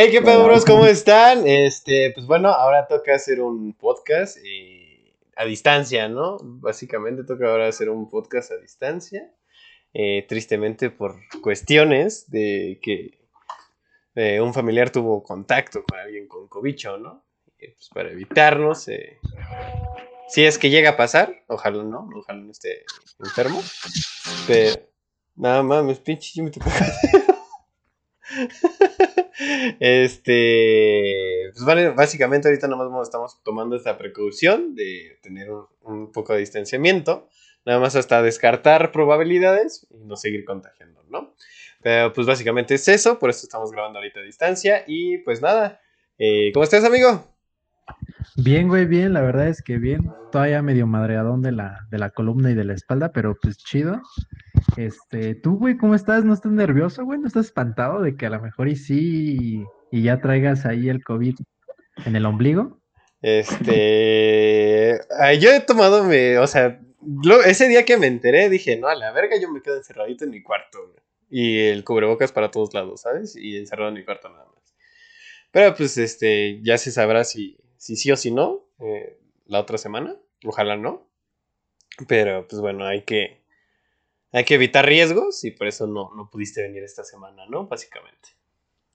Hey, qué pedo, bros, ¿cómo están? Este, pues bueno, ahora toca hacer un podcast eh, a distancia, ¿no? Básicamente toca ahora hacer un podcast a distancia. Eh, tristemente por cuestiones de que eh, un familiar tuvo contacto con alguien con cobicho, ¿no? pues para evitarnos, si es que llega a pasar, ojalá no, ojalá no esté enfermo, pero nada mames, pinche, yo me te este, pues vale, básicamente ahorita nada más estamos tomando esta precaución de tener un, poco de distanciamiento, nada más hasta descartar probabilidades y no seguir contagiando, ¿no? Pero pues básicamente es eso, por eso estamos grabando ahorita a distancia y pues nada, eh, ¿cómo estás amigo? Bien, güey, bien, la verdad es que bien, todavía medio madreadón de la, de la columna y de la espalda, pero pues chido. Este, tú, güey, ¿cómo estás? ¿No estás nervioso, güey? ¿No estás espantado de que a lo mejor y sí y ya traigas ahí el COVID en el ombligo? Este, yo he tomado, me, o sea, ese día que me enteré dije, no, a la verga yo me quedo encerradito en mi cuarto. Y el cubrebocas para todos lados, ¿sabes? Y encerrado en mi cuarto nada más. Pero pues, este, ya se sabrá si, si sí o si no eh, la otra semana. Ojalá no. Pero pues bueno, hay que, hay que evitar riesgos y por eso no, no pudiste venir esta semana, ¿no? Básicamente.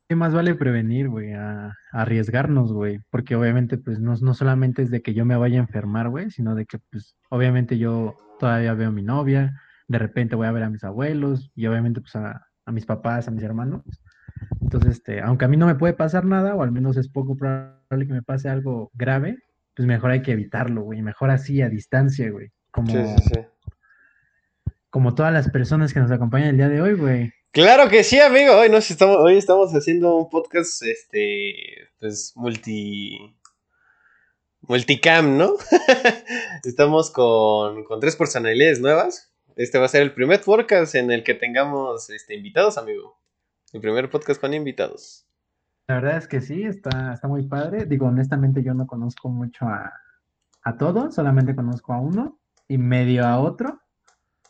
¿Qué más vale prevenir, güey? A, arriesgarnos, güey. Porque obviamente, pues no, no solamente es de que yo me vaya a enfermar, güey, sino de que, pues, obviamente yo todavía veo a mi novia, de repente voy a ver a mis abuelos y obviamente, pues, a, a mis papás, a mis hermanos. Entonces, este, aunque a mí no me puede pasar nada, o al menos es poco probable que me pase algo grave, pues mejor hay que evitarlo, güey. Mejor así, a distancia, güey. Como, como todas las personas que nos acompañan el día de hoy, güey. Claro que sí, amigo. Hoy, nos estamos, hoy estamos haciendo un podcast, este, pues, multi... Multicam, ¿no? estamos con, con tres personalidades nuevas. Este va a ser el primer podcast en el que tengamos este, invitados, amigo. Mi primer podcast con invitados. La verdad es que sí, está, está muy padre. Digo, honestamente yo no conozco mucho a, a todos, solamente conozco a uno y medio a otro.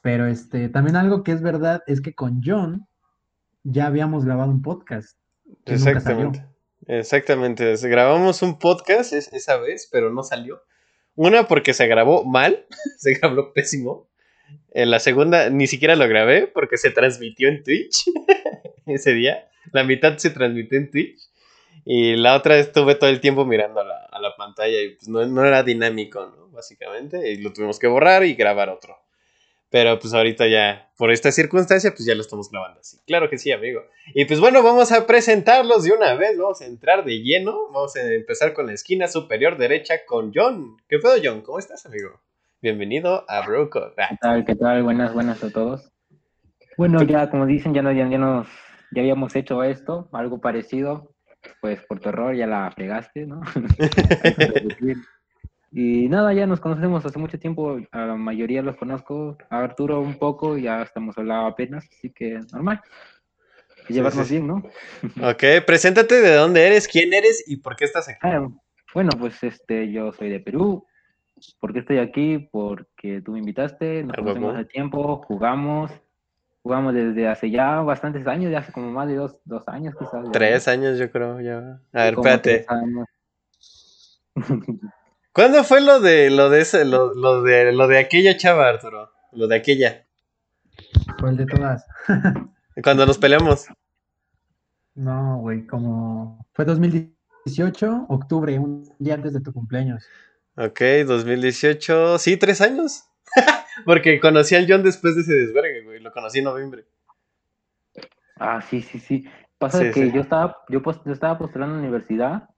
Pero este, también algo que es verdad es que con John ya habíamos grabado un podcast. Exactamente. Exactamente. Grabamos un podcast esa vez, pero no salió. Una porque se grabó mal, se grabó pésimo. En la segunda ni siquiera lo grabé porque se transmitió en Twitch ese día. La mitad se transmitió en Twitch. Y la otra estuve todo el tiempo mirando a la, a la pantalla y pues no, no, era dinámico, ¿no? Básicamente. Y lo tuvimos que borrar y grabar otro. Pero pues ahorita ya, por esta circunstancia, pues ya lo estamos grabando así. Claro que sí, amigo. Y pues bueno, vamos a presentarlos de una vez. Vamos a entrar de lleno. Vamos a empezar con la esquina superior derecha con John. ¿Qué pedo, John? ¿Cómo estás, amigo? Bienvenido a Broco. ¿Qué tal? ¿Qué tal? Buenas, buenas a todos. Bueno, ya como dicen, ya, no, ya, nos, ya habíamos hecho esto, algo parecido. Pues por tu error ya la fregaste, ¿no? y nada, ya nos conocemos hace mucho tiempo, a la mayoría los conozco, a Arturo un poco, ya estamos hablando apenas, así que normal. llevarnos bien, ¿no? ok, preséntate de dónde eres, quién eres y por qué estás aquí. Ah, bueno, pues este, yo soy de Perú, ¿Por qué estoy aquí? Porque tú me invitaste, nos conocemos hace tiempo, jugamos, jugamos desde hace ya bastantes años, ya hace como más de dos, dos años quizás. Tres años yo creo, ya. A ver, espérate. ¿Cuándo fue lo de lo de ese, lo, lo, de lo de aquella chava, Arturo? Lo de aquella. ¿Cuál de todas? Cuando nos peleamos. No, güey, como fue 2018, octubre, un día antes de tu cumpleaños. Ok, 2018. Sí, tres años. Porque conocí al John después de ese desvergue, conocí en noviembre. Ah, sí, sí, sí. Pasa que yo estaba, yo, yo estaba postulando en la universidad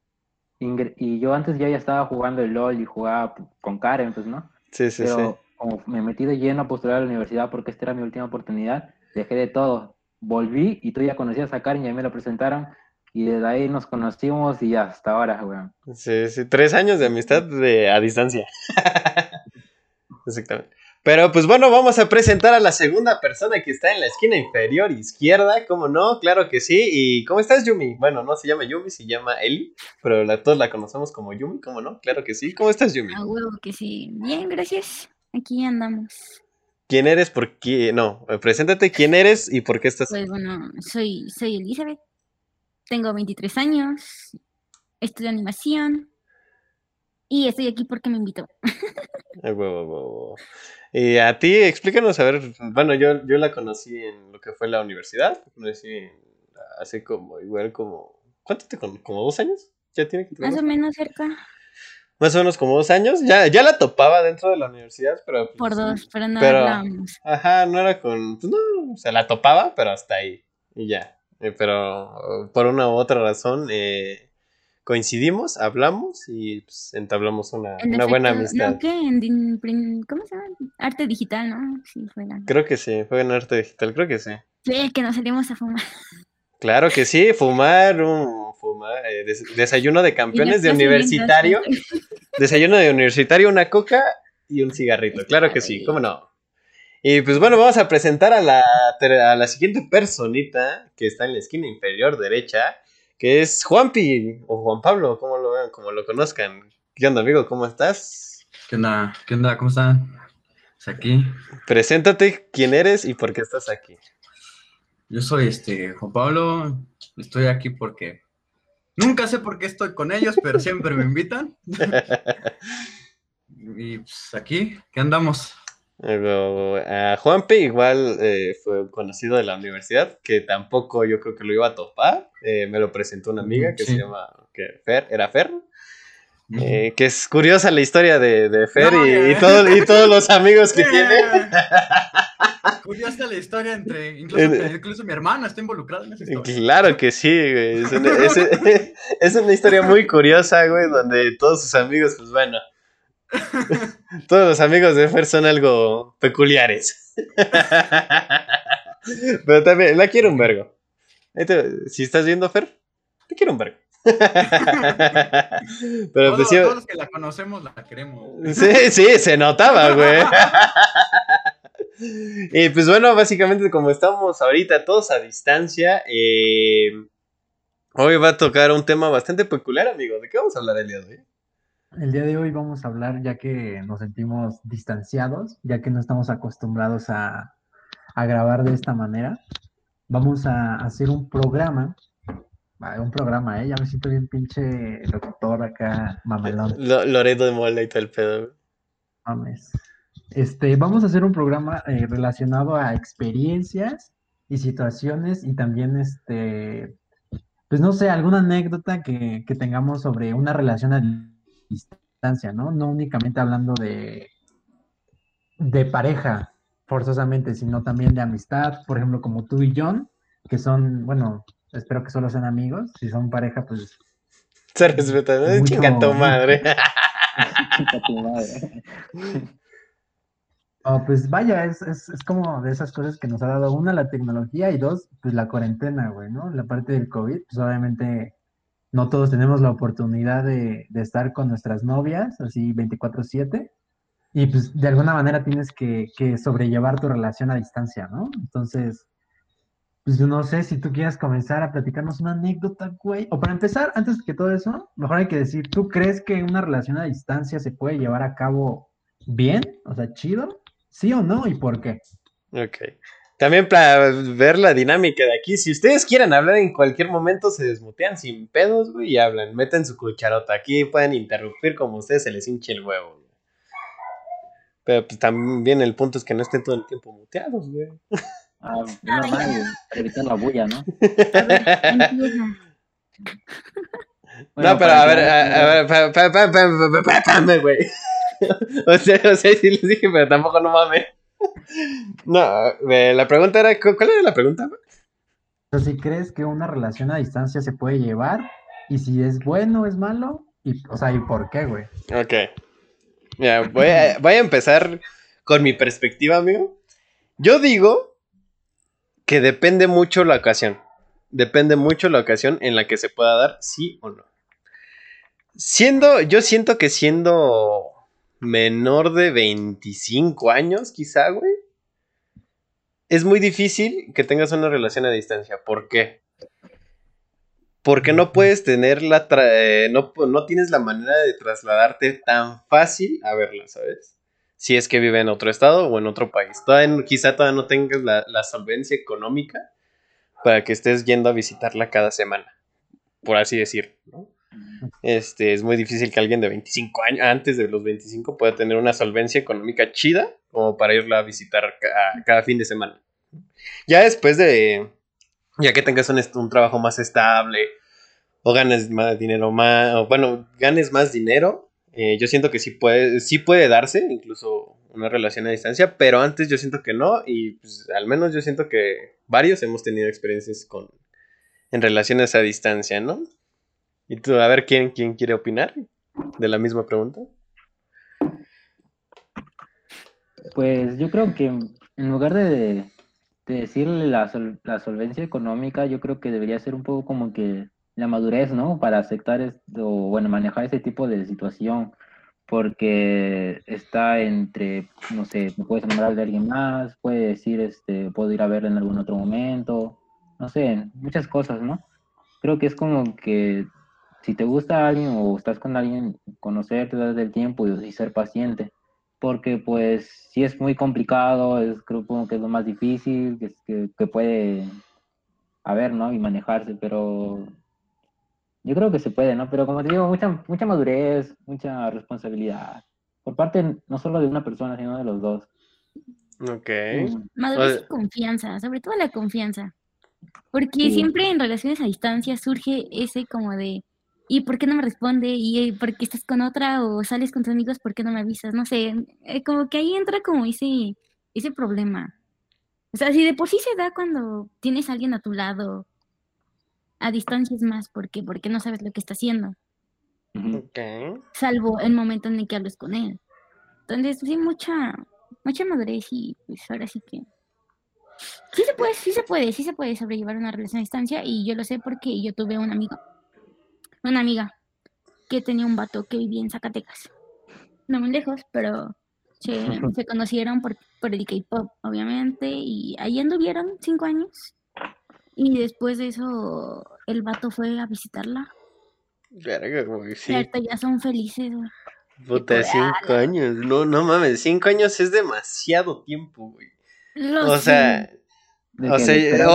y yo antes ya, ya estaba jugando el LOL y jugaba con Karen, pues, ¿no? Sí, sí, Pero como me metí de lleno a postular a la universidad porque esta era mi última oportunidad, dejé de todo. Volví y tú ya conocías a Karen y a mí me lo presentaron y desde ahí nos conocimos y hasta ahora, weón. Sí, sí, tres años de amistad de, a distancia. Exactamente. Pero pues bueno, vamos a presentar a la segunda persona que está en la esquina inferior izquierda, ¿cómo no? Claro que sí. ¿Y cómo estás, Yumi? Bueno, no se llama Yumi, se llama Eli, pero la, todos la conocemos como Yumi, ¿cómo no? Claro que sí. ¿Cómo estás, Yumi? Ah, huevo que sí. Bien, gracias. Aquí andamos. ¿Quién eres? ¿Por qué? No, preséntate quién eres y por qué estás Pues bueno, soy, soy Elizabeth. tengo 23 años, estudio animación y estoy aquí porque me invitó. Y a ti, explícanos, a ver, bueno, yo, yo la conocí en lo que fue la universidad, conocí hace como, igual como, ¿cuánto te conocí? ¿Como dos años? ¿Ya tiene que Más o menos cerca. Más o menos como dos años, ya, ya la topaba dentro de la universidad, pero... Pues, Por dos, pero no hablábamos. Ajá, no era con, pues no, o sea, la topaba, pero hasta ahí, y ya. Eh, pero por una u otra razón, eh, coincidimos, hablamos y pues, entablamos una, una buena amistad. ¿no? ¿qué? En, ¿Cómo se llama? Arte digital, ¿no? Sí, fue Creo que sí, fue en arte digital, creo que sí. Sí, que nos salimos a fumar. Claro que sí, fumar, un fumar, eh, desayuno de campeones de universitario. Desayuno de universitario, una coca y un cigarrito. Claro que sí, cómo no. Y pues bueno, vamos a presentar a la, a la siguiente personita que está en la esquina inferior derecha que es Juanpi o Juan Pablo, como lo vean, como lo conozcan. ¿Qué onda, amigo? ¿Cómo estás? ¿Qué onda? ¿Qué onda? ¿Cómo están? ¿Estás aquí? Preséntate quién eres y por qué estás aquí. Yo soy este Juan Pablo, estoy aquí porque nunca sé por qué estoy con ellos, pero siempre me invitan. y pues aquí, ¿qué andamos? A Juanpe igual eh, fue conocido de la universidad, que tampoco yo creo que lo iba a topar. Eh, me lo presentó una amiga que se llama que Fer, era Fer. Eh, que es curiosa la historia de, Fer y, todo, y, todos los amigos que tiene. Curiosa la historia entre. Incluso, mi hermana está involucrada en esa historia. Claro que sí, güey. Es una, es una historia muy curiosa, güey, donde todos sus amigos, pues bueno Todos los amigos de Fer son algo peculiares. Pero también, la quiero un vergo. Si estás viendo Fer, te quiero un vergo. Pero pues todos, los que la conocemos la queremos. Sí, sí, se notaba, güey. y pues bueno, básicamente como estamos ahorita todos a distancia, eh, hoy va a tocar un tema bastante peculiar, amigo. ¿De qué vamos a hablar el día de hoy? El día de hoy vamos a hablar, ya que nos sentimos distanciados, ya que no estamos acostumbrados a, grabar de esta manera, vamos a hacer un programa, un programa, ¿eh? Ya me siento bien pinche locutor acá, mamelón. Loreto de Mola y todo el pedo. Mames. Este, vamos a hacer un programa eh, relacionado a experiencias y situaciones y también, este, pues no sé, alguna anécdota que, que tengamos sobre una relación distancia, ¿no? No únicamente hablando de, de pareja, forzosamente, sino también de amistad, por ejemplo, como tú y John, que son, bueno, espero que solo sean amigos, si son pareja, pues... Se respetan, ¿no? Chinga tu madre. Oh, pues vaya, es, es, es, como de esas cosas que nos ha dado, una, la tecnología y dos, pues la cuarentena, güey, ¿no? La parte del COVID, pues obviamente no todos tenemos la oportunidad de, estar con nuestras novias, así 24/7, y pues de alguna manera tienes que, sobrellevar tu relación a distancia, ¿no? Entonces, pues no sé si tú quieras comenzar a platicarnos una anécdota, güey. O para empezar, antes que todo eso, mejor hay que decir, ¿tú crees que una relación a distancia se puede llevar a cabo bien? O sea, chido, ¿sí o no? ¿Y por qué? Ok. También para ver la dinámica de aquí, si ustedes quieren hablar en cualquier momento, se desmutean sin pedos, güey, y hablan, meten su cucharota aquí, pueden interrumpir como ustedes se les hinche el huevo. Pero pues también el punto es que no estén todo el tiempo muteados, güey. Ah, normal, evitar la bulla, ¿no? no, pero a ver, a ver, güey. O sea, o sea, sí les dije, pero tampoco no mames. No, la pregunta era, ¿cuál era la pregunta? si crees que una relación a distancia se puede llevar y si es bueno o es malo, y, o sea, ¿y por qué, güey? Ok. voy a, voy a empezar con mi perspectiva, amigo. Yo digo que depende mucho la ocasión. Depende mucho la ocasión en la que se pueda dar, sí o no. Siendo, yo siento que siendo menor de 25 años, quizá, güey, es muy difícil que tengas una relación a distancia. ¿Por qué? Porque no puedes tener la... Eh, no, no tienes la manera de trasladarte tan fácil a verla, ¿sabes? Si es que vive en otro estado o en otro país. Todavía, quizá todavía no tengas la, la solvencia económica para que estés yendo a visitarla cada semana. por así decir, ¿no? Este, es muy difícil que alguien de 25 años, antes de los 25, pueda tener una solvencia económica chida como para irla a visitar cada fin de semana. Ya después de, ya que tengas un, un trabajo más estable o ganes más dinero más, o bueno, ganes más dinero, eh, yo siento que sí puede, sí puede darse, incluso una relación a distancia, pero antes yo siento que no, y pues, al menos yo siento que varios hemos tenido experiencias con en relaciones a distancia, ¿no? Y tú, a ver quién, quién quiere opinar de la misma pregunta. Pues yo creo que en lugar de, decirle la, la, solvencia económica, yo creo que debería ser un poco como que la madurez, ¿no? Para aceptar esto, bueno, manejar ese tipo de situación, porque está entre, no sé, me puedes enamorar de alguien más, puede decir, este, puedo ir a verle en algún otro momento, no sé, muchas cosas, ¿no? Creo que es como que si te gusta alguien o estás con alguien, conocerte desde el tiempo y, ser paciente, porque pues si es muy complicado, es creo que es lo más difícil que, que, puede haber, ¿no? Y manejarse, pero yo creo que se puede, ¿no? Pero como te digo, mucha, mucha madurez, mucha responsabilidad, por parte no solo de una persona, sino de los dos. Ok. Mm. Madurez y confianza, sobre todo la confianza. Porque siempre en relaciones a distancia surge ese como de, ¿y por qué no me responde? ¿Y por qué estás con otra? ¿O sales con tus amigos? ¿Por qué no me avisas? No sé, eh, como que ahí entra como ese, ese problema. O sea, si de por sí se da cuando tienes a alguien a tu lado, a distancia es más, ¿por qué? Porque no sabes lo que está haciendo. Salvo el momento en el que hables con él. Entonces, sí, mucha, mucha madurez y pues ahora sí que... Sí se puede, sí se puede, sí se puede sobrellevar una relación a distancia y yo lo sé porque yo tuve un amigo una amiga que tenía un vato que vivía en Zacatecas. No muy lejos, pero se, conocieron por, por el K-pop, obviamente, y ahí anduvieron cinco años. Y después de eso, el vato fue a visitarla. Verga, güey, sí. ya son felices, güey. Puta, cinco años. No, no mames, cinco años es demasiado tiempo, güey. o sea, o sea,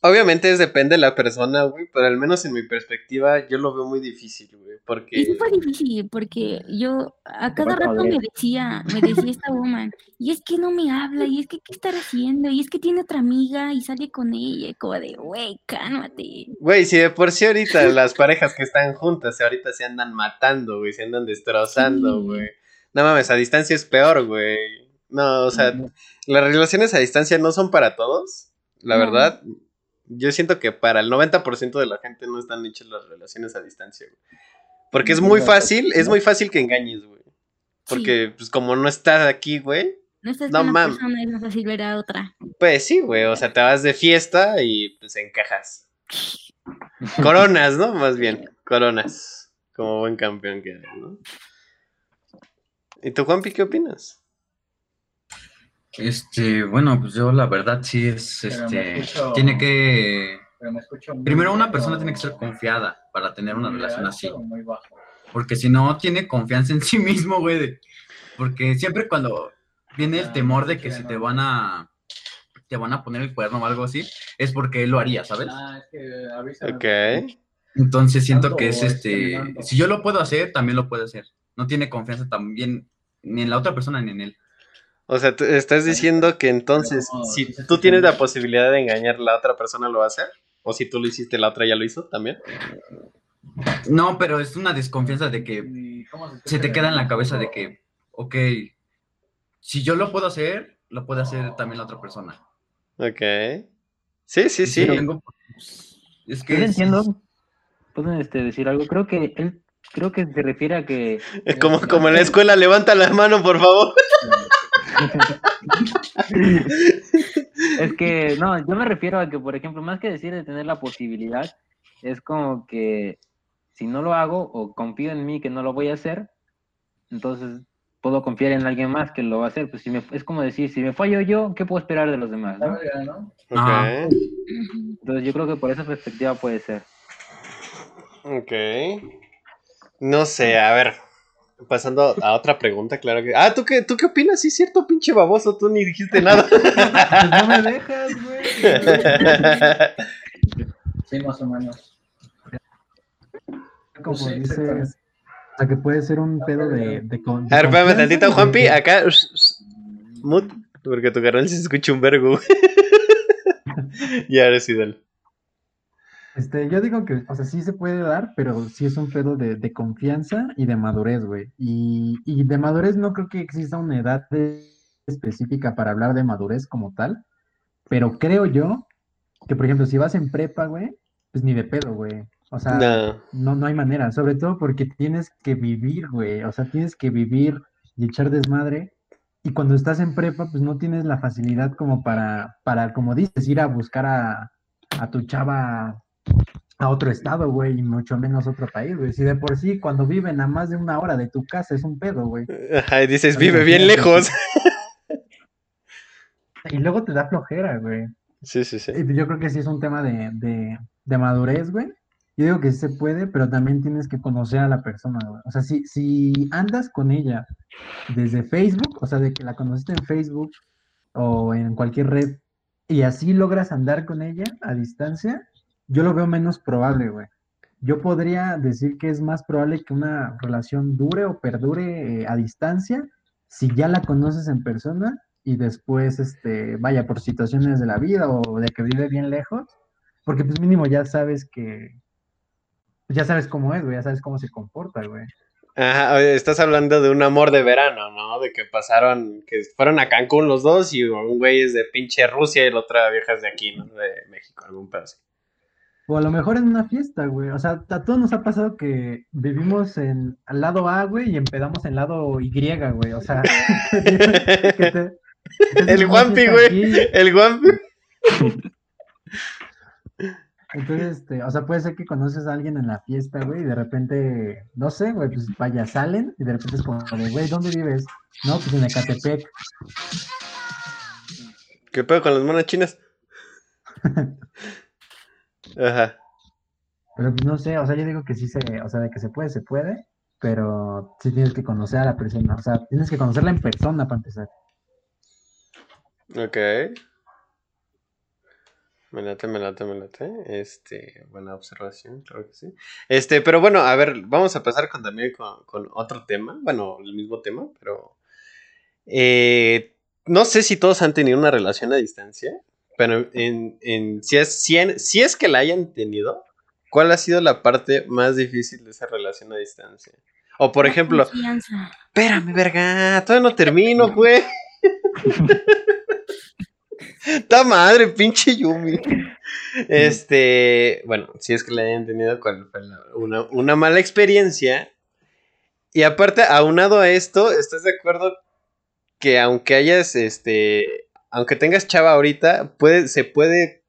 obviamente es, depende de la persona, güey, pero al menos en mi perspectiva yo lo veo muy difícil, güey, porque... Y fue difícil, porque yo a cada rato me decía, me decía esta woman, y es que no me habla, y es que qué estar haciendo, y es que tiene otra amiga y sale con ella, como de, güey, cálmate. Güey, si de por sí ahorita las parejas que están juntas, ahorita se andan matando, güey, se andan destrozando, güey. No mames, a distancia es peor, güey. No, o sea, las relaciones a distancia no son para todos. La verdad, yo siento que para el 90% de la gente no están hechas las relaciones a distancia, güey. Porque es muy fácil, es muy fácil que engañes, güey. Porque, pues, como no estás aquí, güey. No estás no, con una persona es más fácil ver a otra. Pues sí, güey. O sea, te vas de fiesta y pues encajas. Coronas, ¿no? Más bien, coronas. Como buen campeón que eres, ¿no? ¿Y tú, Juanpi, qué opinas? Este, bueno, pues yo la verdad sí es, este, tiene que, primero una persona tiene que ser confiada para tener una relación así, porque si no tiene confianza en sí mismo, güey, porque siempre cuando viene el temor de que si te van a, te van a poner el cuerno o algo así, es porque él lo haría, ¿sabes? Ah, ok. Entonces siento que es este, si yo lo puedo hacer, también lo puede hacer. No tiene confianza también ni en la otra persona ni en él. O sea, tú estás diciendo que entonces, si tú tienes la posibilidad de engañar, la otra persona lo va a hacer. O si tú lo hiciste, la otra ya lo hizo también. No, pero es una desconfianza de que se te queda en la cabeza de que, ok, si yo lo puedo hacer, lo puede hacer también la otra persona. Ok. Sí, sí, sí. es que. Yo entiendo. Pueden este, decir algo. Creo que él, creo que se refiere a que. Como, como en la escuela, levanta la mano, por favor. es que, no, yo me refiero a que, por ejemplo, más que decir de tener la posibilidad, es como que si no lo hago o confío en mí que no lo voy a hacer, entonces puedo confiar en alguien más que lo va a hacer. Pues si me, es como decir, si me fallo yo, ¿qué puedo esperar de los demás? Entonces yo creo que por esa perspectiva puede ser. Ok. No sé, a ver, Pasando a otra pregunta, claro que. Ah, ¿tú qué, ¿tú qué opinas? Sí, cierto, pinche baboso, tú ni dijiste nada. no me dejas, güey. Sí, más o menos. como dices, o sea, que puede ser un pedo de... de, a ver, espérame tantito, Juanpi, acá... Mut, porque tu canal se escucha un vergo. y ahora sí, dale. Este, yo digo que, o sea, sí se puede dar, pero sí es un pedo de, confianza y de madurez, güey. Y, y, de madurez no creo que exista una edad específica para hablar de madurez como tal, pero creo yo que, por ejemplo, si vas en prepa, güey, pues ni de pedo, güey. O sea, no. no, hay manera, sobre todo porque tienes que vivir, güey. O sea, tienes que vivir y echar desmadre. Y cuando estás en prepa, pues no tienes la facilidad como para, para como dices, ir a buscar a, a tu chava a otro estado, güey, y mucho menos otro país, güey. Si de por sí cuando viven a más de una hora de tu casa es un pedo, güey. Ajá, y dices, vive bien lejos. Y luego te da flojera, güey. Sí, sí, sí. Yo creo que sí es un tema de, de, de madurez, güey. Yo digo que sí se puede, pero también tienes que conocer a la persona, güey. O sea, si, si andas con ella desde Facebook, o sea, de que la conociste en Facebook o en cualquier red, y así logras andar con ella a distancia, yo lo veo menos probable, güey. Yo podría decir que es más probable que una relación dure o perdure eh, a distancia si ya la conoces en persona y después, este, vaya, por situaciones de la vida o de que vive bien lejos, porque pues mínimo ya sabes que, ya sabes cómo es, güey, ya sabes cómo se comporta, güey. Ajá, estás hablando de un amor de verano, ¿no? De que pasaron, que fueron a Cancún los dos y un güey es de pinche Rusia y la otra vieja es de aquí, ¿no? De México, algún pedazo. O a lo mejor en una fiesta, güey. O sea, a todos nos ha pasado que vivimos en al lado A, güey, y empedamos en lado Y, güey. O sea, el Guampi, güey. El Guampi. Entonces, este, o sea, puede ser que conoces a alguien en la fiesta, güey, y de repente, no sé, güey, pues vaya, salen, y de repente es como de, güey, ¿dónde vives? No, pues en Ecatepec. ¿Qué pedo con las manos chinas? Ajá. Pero pues no sé, o sea, yo digo que sí se, o sea, de que se puede, se puede, pero sí tienes que conocer a la persona, o sea, tienes que conocerla en persona para empezar. Ok. Me late, me late, me late. Este, buena observación, claro que sí. Este, pero bueno, a ver, vamos a pasar con, también con, otro tema. Bueno, el mismo tema, pero. Eh, no sé si todos han tenido una relación a distancia. Pero en, en, si, es, si, es que la hayan tenido, ¿cuál ha sido la parte más difícil de esa relación a distancia? O por ejemplo, espérame, verga, todavía no termino, güey. ¡Ta madre, pinche Yumi! Este, bueno, si es que la hayan tenido, ¿cuál fue una, una mala experiencia? Y aparte, aunado a esto, ¿estás de acuerdo que aunque hayas este aunque tengas chava ahorita, puede, se puede,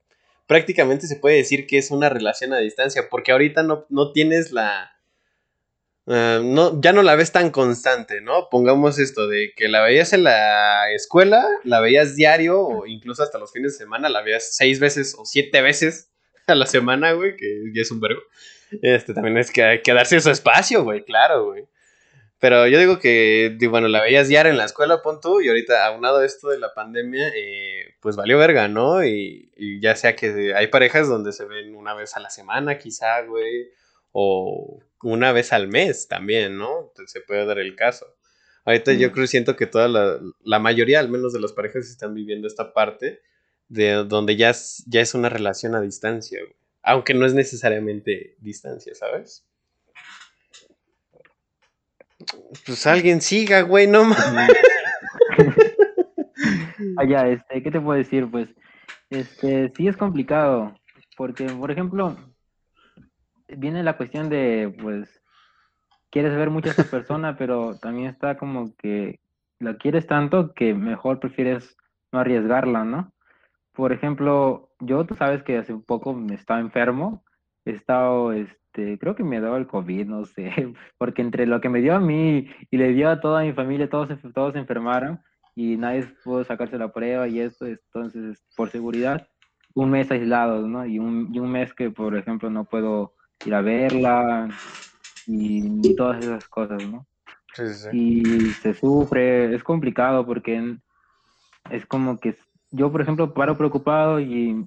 prácticamente se puede decir que es una relación a distancia, porque ahorita no, no tienes la, eh, no, ya no la ves tan constante, ¿no? Pongamos esto de que la veías en la escuela, la veías diario o incluso hasta los fines de semana, la veías seis veces o siete veces a la semana, güey, que ya es un vergo. Este, también es que hay que darse su espacio, güey, claro, güey. Pero yo digo que, bueno, la veías diario en la escuela, pon tú, y ahorita, aunado esto de la pandemia, eh, pues valió verga, ¿no? Y, ya sea que hay parejas donde se ven una vez a la semana, quizá, güey, o una vez al mes también, ¿no? Entonces, se puede dar el caso. Ahorita yo creo, siento que toda la, la mayoría, al menos de las parejas, están viviendo esta parte de donde ya es, ya es una relación a distancia, güey. Aunque no es necesariamente distancia, ¿sabes? Pues alguien siga, güey, no mames. Allá, este, ¿qué te puedo decir? Pues, este, sí es complicado, porque, por ejemplo, viene la cuestión de, pues, quieres ver mucho a esa persona, pero también está como que la quieres tanto que mejor prefieres no arriesgarla, ¿no? Por ejemplo, yo, tú sabes que hace poco me estaba enfermo, he estado, este, este, creo que me dio el COVID, no sé, porque entre lo que me dio a mí y le dio a toda mi familia, todos, todos se enfermaron y nadie pudo sacarse la prueba y esto, entonces, por seguridad, un mes aislado, ¿no? Y un, y un mes que, por ejemplo, no puedo ir a verla y, todas esas cosas, ¿no? Sí, sí. Y se sufre, es complicado porque es como que yo, por ejemplo, paro preocupado y,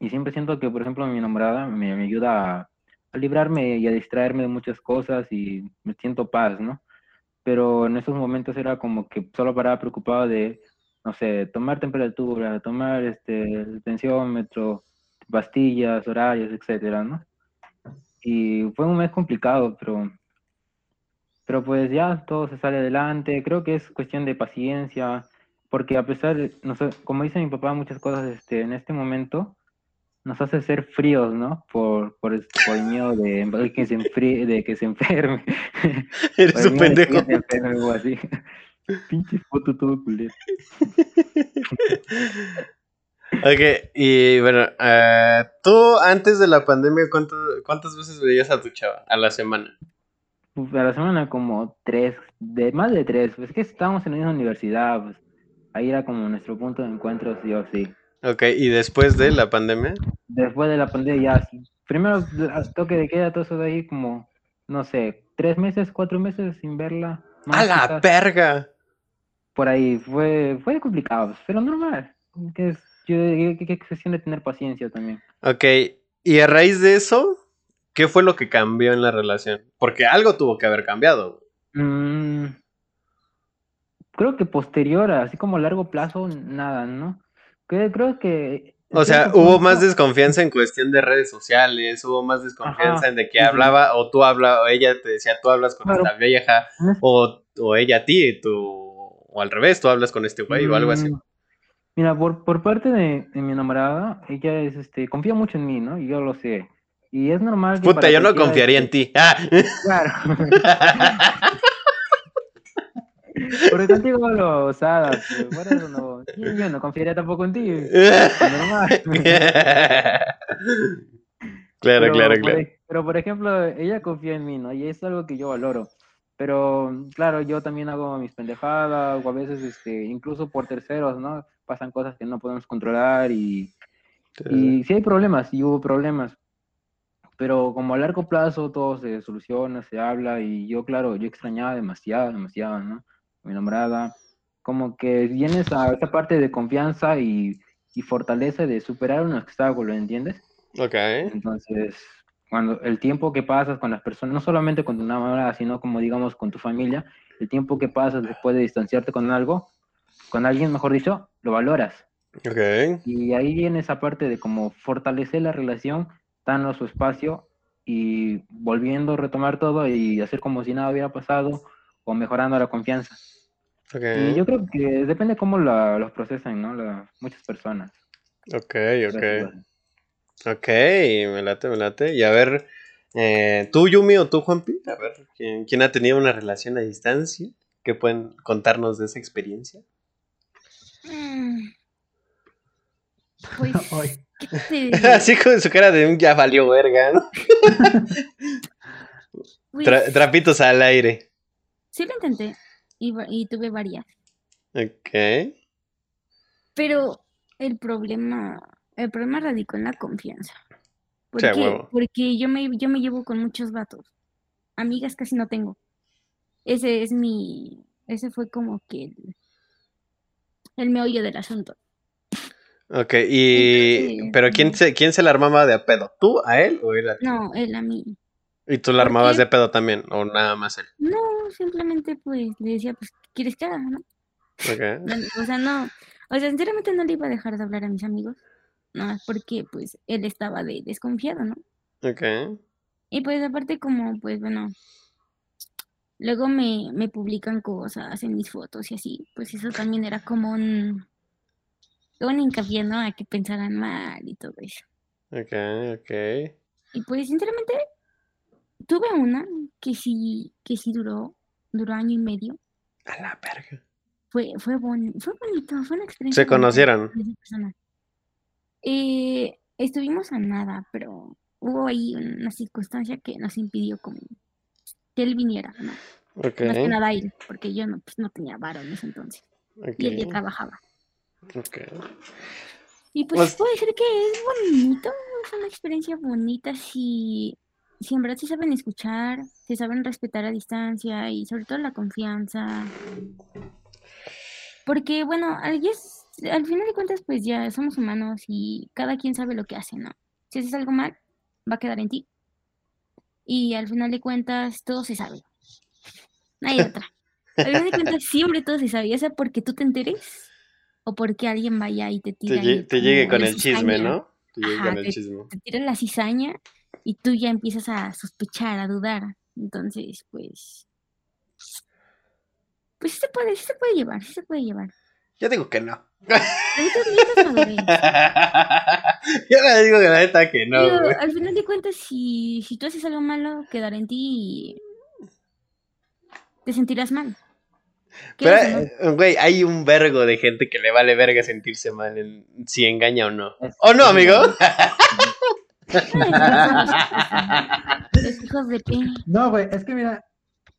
y siempre siento que, por ejemplo, mi enamorada me, me ayuda a a librarme y a distraerme de muchas cosas y me siento paz, ¿no? Pero en esos momentos era como que solo paraba preocupado de, no sé, tomar temperatura, tomar este, tensiómetro, pastillas, horarios, etcétera, ¿no? Y fue un mes complicado, pero, pero pues ya todo se sale adelante. Creo que es cuestión de paciencia, porque a pesar no sé, como dice mi papá, muchas cosas este, en este momento nos hace ser fríos, ¿no? Por, por, el miedo de, que se enfríe, de que se enferme. Eres un pendejo. o así. Pinche foto todo culero. ok, y bueno, uh, tú antes de la pandemia, ¿cuántas veces veías a tu chava a la semana? a la semana como tres, de más de tres, pues es que estábamos en la misma universidad, pues ahí era como nuestro punto de encuentro, sí o sí. Ok, ¿y después de la pandemia? Después de la pandemia, ya, sí. Primero, toque de queda, todo eso de ahí, como, no sé, tres meses, cuatro meses sin verla. ¡A la perga! Por ahí, fue, fue complicado, pero normal. Que es, yo, que, de tener paciencia también. Ok, y a raíz de eso, ¿qué fue lo que cambió en la relación? Porque algo tuvo que haber cambiado. Mm, creo que posterior, así como a largo plazo, nada, ¿no? Creo, que... O sea, hubo más desconfianza en cuestión de redes sociales, hubo más desconfianza en de que hablaba, o tú hablas, o ella te decía, tú hablas con esta vieja, o, o, ella a ti, tú, o al revés, tú hablas con este güey, o algo así. Mm, mira, por, por parte de, mi enamorada, ella es, este, confía mucho en mí, ¿no? Y yo lo sé. Y es normal que Puta, yo no confiaría en ti. Ah. Claro. Porque contigo lo osadas, por eso no, yo, no confiaría tampoco en ti. claro, claro, claro. pero por ejemplo, ella confía en mí, ¿no? Y es algo que yo valoro. Pero claro, yo también hago mis pendejadas, o a veces este, incluso por terceros, ¿no? Pasan cosas que no podemos controlar y, y sí hay problemas, y hubo problemas. Pero como a largo plazo todo se soluciona, se habla y yo, claro, yo extrañaba demasiado, demasiado, ¿no? Mi enamorada, como que vienes a esa parte de confianza y, y fortaleza de superar un obstáculo, ¿entiendes? Ok. Entonces, cuando el tiempo que pasas con las personas, no solamente con tu enamorada, sino como digamos con tu familia, el tiempo que pasas después de distanciarte con algo, con alguien, mejor dicho, lo valoras. Okay. Y ahí viene esa parte de como fortalecer la relación, dando su espacio y volviendo a retomar todo y hacer como si nada hubiera pasado o mejorando la confianza. Y yo creo que depende cómo los procesan, ¿no? muchas personas. Ok, ok. Ok, me late, me late. Y a ver, eh, tú, Yumi, o tú, Juanpi, a ver, ¿quién, ha tenido una relación a distancia? ¿Qué pueden contarnos de esa experiencia? Mm. Pues, Así con su cara de un ya valió verga, ¿no? Pues trapitos al aire. Sí lo intenté y, tuve varias. Ok. Pero el problema, el problema radicó en la confianza. Porque, porque yo me, yo me llevo con muchos vatos. Amigas casi no tengo. Ese es mi, ese fue como que el, el meollo del asunto. Ok, y... pero ¿quién se, ¿quién se la armaba de a pedo? ¿Tú, a él o él a ti? No, él a mí. ¿Y tú la armabas de pedo también? ¿O nada más él? No, simplemente pues le decía, pues, ¿qué quieres que haga, no? O sea, no. O sea, sinceramente no le iba a dejar de hablar a mis amigos. No, porque pues él estaba de desconfiado, ¿no? Ok. Y pues aparte como, pues bueno, luego me, me publican cosas en mis fotos y así, pues eso también era como un, un hincapié, ¿no? A que pensaran mal y todo eso. Ok, ok. Y pues sinceramente Tuve una que sí, que sí duró, duró año y medio. A la verga. Fue, fue, fue bonito, fue una experiencia. ¿Se conocieron? Eh, estuvimos a nada, pero hubo ahí una circunstancia que nos impidió como que él viniera, ¿no? Okay. Más que nada él, porque yo no, pues, no tenía varo en ese entonces. Y él ya trabajaba. Okay. Y pues, pues, puede ser que es bonito, es una experiencia bonita si si en verdad sí saben escuchar, se saben respetar a distancia y sobre todo la confianza. Porque, bueno, al, al final de cuentas, pues ya somos humanos y cada quien sabe lo que hace, ¿no? Si haces algo mal, va a quedar en ti. y al final de cuentas todo se sabe. No hay otra. Al final de cuentas siempre todo se sabe, ya sea porque tú te enteres o porque alguien vaya y te tire. Te, llegue con el chisme, ¿no? Te llegue con el chisme. Te tira la cizaña y tú ya empiezas a sospechar, a dudar. Entonces, pues. Pues sí se puede, sí se puede llevar, sí se puede llevar. Yo digo que no. Yo le digo que la neta que no. al final de cuentas, si, si tú haces algo malo, quedará en ti y te sentirás mal. Pero, eh, güey, hay un vergo de gente que le vale verga sentirse mal en, si engaña o no. ¿O no, amigo? Los hijos de No, güey, es que mira,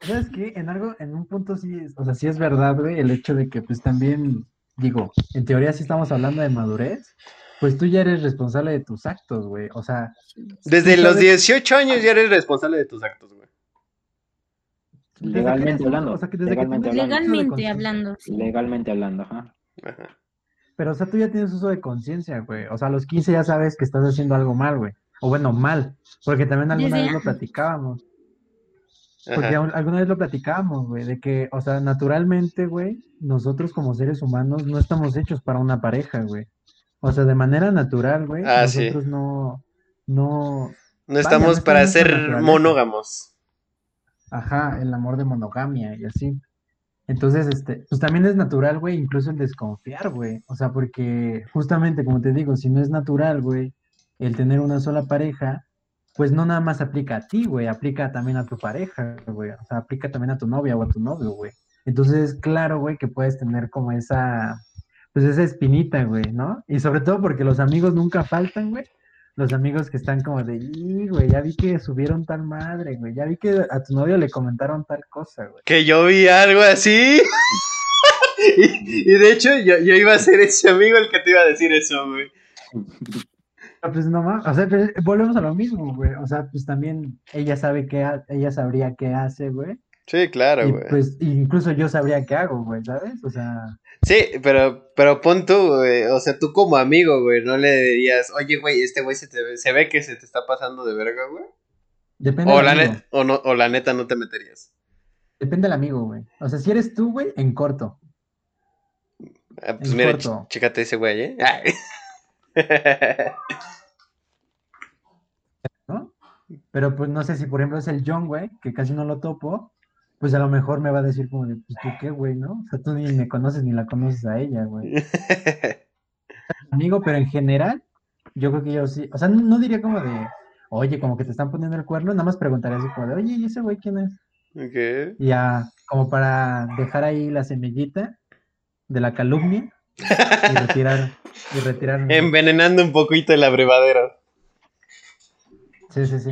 ¿sabes qué? En algo, en un punto sí, es, o sea, sí es verdad, güey, el hecho de que pues también digo, en teoría si estamos hablando de madurez, pues tú ya eres responsable de tus actos, güey. O sea... Desde los 18 años ya eres responsable de tus actos, güey. Legalmente hablando. O sea, que legalmente, hablando. Legalmente hablando. Legalmente hablando, ajá. Pero, o sea, tú ya tienes uso de conciencia, güey. O sea, a los 15 ya sabes que estás haciendo algo mal, güey. O bueno, mal. Porque también alguna vez lo platicábamos. Porque alguna vez lo platicábamos, güey, de que, o sea, naturalmente, güey, nosotros como seres humanos no estamos hechos para una pareja, güey. O sea, de manera natural, güey, ah, nosotros no, no... No estamos para ser monógamos. Ajá, el amor de monogamia y así. Entonces, este, pues también es natural, güey, incluso el desconfiar, güey. O sea, porque justamente, como te digo, si no es natural, güey, el tener una sola pareja, pues no nada más aplica a ti, güey, aplica también a tu pareja, güey, o sea, aplica también a tu novia o a tu novio, güey. Entonces, claro, güey, que puedes tener como esa, pues esa espinita, güey, ¿no? Y sobre todo porque los amigos nunca faltan, güey. Los amigos que están como de, güey, ya vi que subieron tal madre, güey, ya vi que a tu novio le comentaron tal cosa, güey. Que yo vi algo así. y, de hecho, yo, yo iba a ser ese amigo el que te iba a decir eso, güey. Pues no más, o sea, volvemos a lo mismo, güey. O sea, pues también ella sabe qué, ella sabría qué hace, güey. Sí, claro, güey. Pues incluso yo sabría qué hago, güey, ¿sabes? O sea. Sí, pero, pero pon tú, güey. O sea, tú como amigo, güey, no le dirías, oye, güey, este güey se, te, se ve que se te está pasando de verga, güey. Depende o, la o, no, o la neta no te meterías. Depende del amigo, güey. O sea, si eres tú, güey, en corto. Ah, pues mira, chécate ese güey, ¿eh? ¿No? Pero pues no sé si por ejemplo es el John, güey, que casi no lo topo, pues a lo mejor me va a decir como de, pues tú qué, güey, ¿no? O sea, tú ni me conoces ni la conoces a ella, güey. Amigo, pero en general, yo creo que yo sí, o sea, no, diría como de, oye, como que te están poniendo el cuerno, nada más preguntaría así como de, oye, ¿y ese güey quién es? Okay. Ya, como para dejar ahí la semillita de la calumnia y retirar, y retirar. Envenenando un poquito el abrevadero. Sí, sí, sí.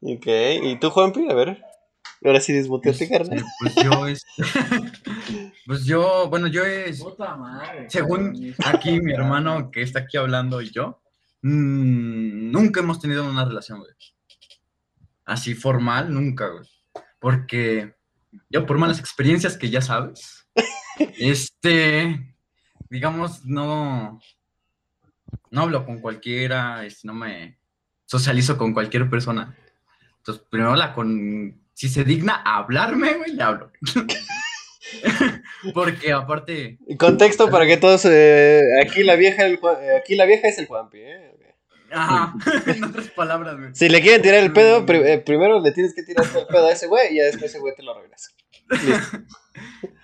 Ok, ¿y tú, Juanpi? A ver. Ahora sí desmuteaste, pues, carnal. Pues yo es. pues yo, bueno, yo es. según aquí mi hermano que está aquí hablando y yo, mm, nunca hemos tenido una relación, güey. Así formal, nunca, güey. Porque yo, por malas experiencias que ya sabes, este digamos, no, no hablo con cualquiera, este, no me socializo con cualquier persona. Entonces, primero la con, si se digna a hablarme, güey, le hablo. Porque aparte. Contexto para que todos. Eh, aquí la vieja el, eh, aquí la vieja es el Juanpi, ¿eh? Ajá, en otras palabras, güey. Si le quieren tirar el pedo, eh, primero le tienes que tirar el pedo a ese güey y ya después ese güey te lo regresa.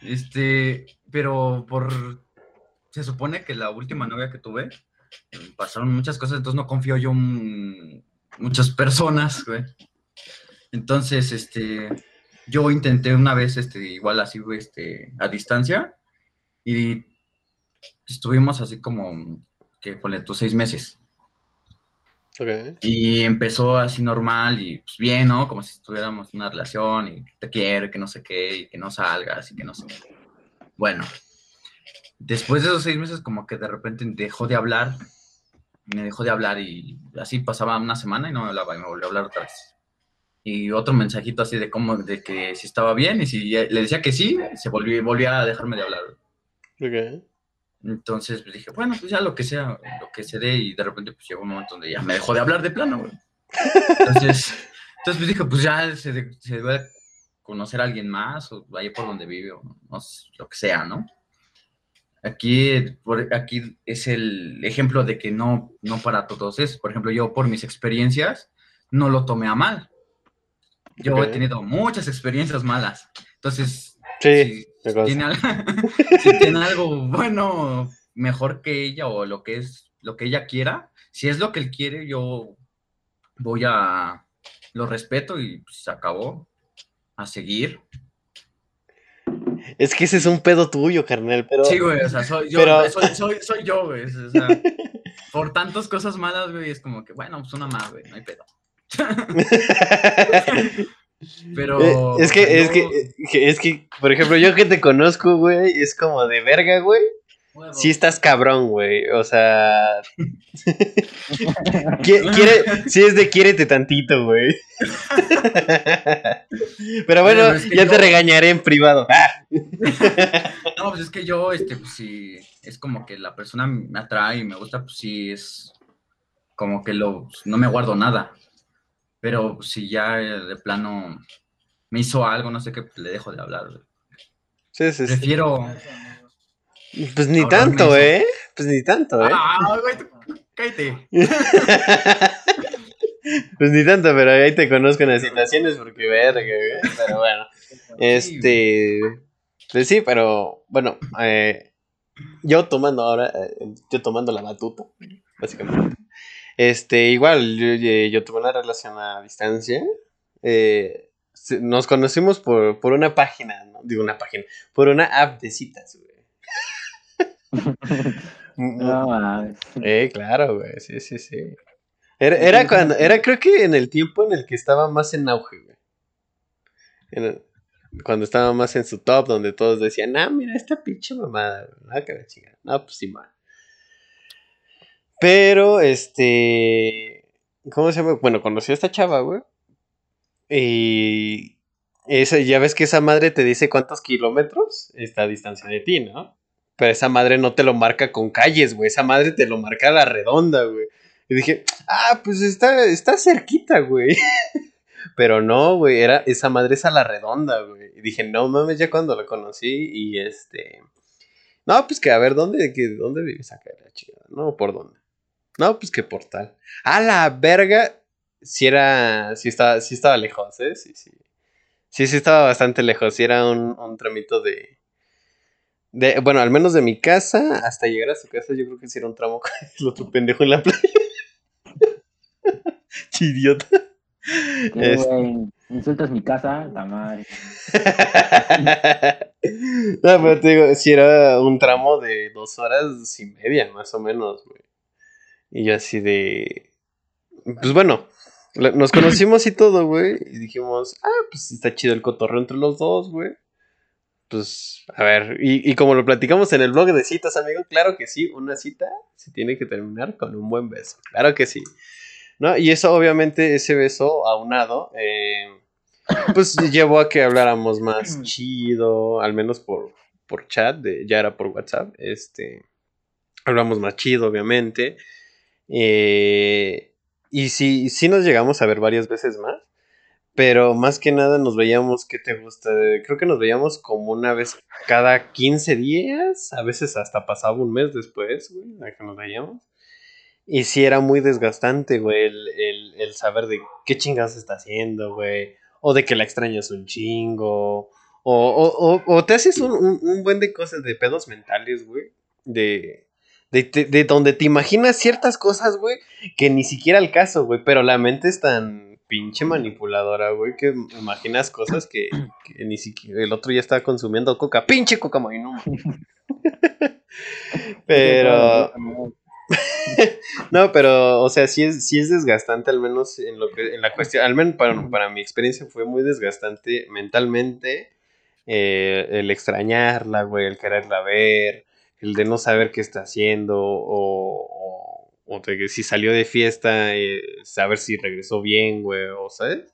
Este, pero por se supone que la última novia que tuve, pasaron muchas cosas, entonces no confío yo en muchas personas, güey. Entonces, este, yo intenté una vez, este, igual así, güey, este, a distancia, y estuvimos así como, que ponle tus seis meses. Okay. Y empezó así normal y pues bien, ¿no? Como si estuviéramos en una relación y te quiero, que no sé qué, y que no salgas y que no sé qué. Bueno, Después de esos seis meses, como que de repente dejó de hablar, me dejó de hablar y así pasaba una semana y no me hablaba y me volvió a hablar otra vez. Y otro mensajito así de cómo, de que si estaba bien y si le decía que sí, se volvió, volvía a dejarme de hablar. Okay. Entonces pues dije, bueno, pues ya lo que sea, lo que se dé y de repente pues llegó un momento donde ya me dejó de hablar de plano, güey. Entonces, Entonces pues dije, pues ya se, se debe conocer a alguien más o vaya por donde vive o no, lo que sea, ¿no? Aquí, por, aquí es el ejemplo de que no, no para todos es. Por ejemplo, yo por mis experiencias no lo tomé a mal. Yo he tenido muchas experiencias malas. Entonces, sí, si, tiene, si tiene algo bueno, mejor que ella o lo que es lo que ella quiera, si es lo que él quiere, yo voy a lo respeto y se acabó a seguir. Es que ese es un pedo tuyo, carnal, pero... Sí, güey, o sea, soy yo, soy, soy, yo, güey, o sea, por tantas cosas malas, güey, es como que, bueno, pues una más, güey, no hay pedo. pero... Eh, es que, es que, es que, por ejemplo, yo que te conozco, güey, es como de verga, güey, Sí estás cabrón, güey. O sea. quiere, sí es de quiérete tantito, güey. Pero bueno, ya te regañaré en privado. no, pues es que yo, este, pues sí, es como que la persona me atrae y me gusta, pues sí, es como que lo, no me guardo nada. Pero si ya de plano me hizo algo, no sé qué, le dejo de hablar. Sí, sí, Prefiero. Pues ni tanto, ¿eh? Pues ni tanto, ¿eh? Ah, güey, cállate. pues ni tanto, pero ahí te conozco en las situaciones porque verga, güey. Pero bueno. Este. Pues sí, pero bueno, eh, yo tomando ahora, eh, yo tomando la batuta, básicamente. Este, igual, yo, yo tuve una relación a distancia. Eh, nos conocimos por, por una página, ¿no? Digo, una página, por una app de citas, güey. no, eh, claro, güey, sí, sí, sí. Era, era, cuando, era creo que en el tiempo en el que estaba más en auge, güey. cuando estaba más en su top, donde todos decían, ah, mira esta pinche mamada, ah, que la chingada. No, pues sí, mal. Pero, este. ¿Cómo se llama? Bueno, conocí a esta chava, güey. Y. Esa, ya ves que esa madre te dice cuántos kilómetros está a distancia de ti, ¿no? Pero esa madre no te lo marca con calles, güey. Esa madre te lo marca a la redonda, güey. Y dije, ah, pues está, está cerquita, güey. Pero no, güey, era, esa madre es a la redonda, güey. Y dije, no mames, ya cuando la conocí y este... No, pues que a ver, ¿dónde, que, dónde vives acá la chica? No, ¿por dónde? No, pues que por tal. A la verga, si era, si estaba, sí estaba lejos, ¿eh? Sí, sí. Sí, sí estaba bastante lejos. Sí era un, un tramito de, de, bueno, al menos de mi casa hasta llegar a su casa, yo creo que hicieron un tramo con el otro pendejo en la playa. Idiota. Insultas mi casa, la madre. no, pero te digo, si era un tramo de dos horas y media, más o menos, güey. Y yo así de. Pues bueno, nos conocimos y todo, güey. Y dijimos, ah, pues está chido el cotorreo entre los dos, güey pues, a ver, y, como lo platicamos en el blog de citas, amigo, claro que sí, una cita se tiene que terminar con un buen beso, claro que sí. ¿No? Y eso, obviamente, ese beso aunado, eh, pues llevó a que habláramos más chido, al menos por, por chat, de, ya era por WhatsApp, este, hablamos más chido, obviamente. Eh, y sí, sí nos llegamos a ver varias veces más. Pero más que nada nos veíamos, ¿qué te gusta? Creo que nos veíamos como una vez cada 15 días, a veces hasta pasaba un mes después, güey, a que nos veíamos. Y sí era muy desgastante, güey, el, saber de qué chingas está haciendo, güey, o de que la extrañas un chingo, o, o, te haces un, un, buen de cosas, de pedos mentales, güey, de, de, de, donde te imaginas ciertas cosas, güey, que ni siquiera al caso, güey, pero la mente es tan pinche manipuladora, güey, que imaginas cosas que, ni siquiera el otro ya estaba consumiendo coca. Pinche coca, güey, no. pero... no, pero, o sea, sí es, sí es desgastante, al menos en lo que, en la cuestión, al menos para, para mi experiencia fue muy desgastante mentalmente eh, el extrañarla, güey, el quererla ver, el de no saber qué está haciendo o o de que si salió de fiesta, eh, saber si regresó bien, güey, o sabes.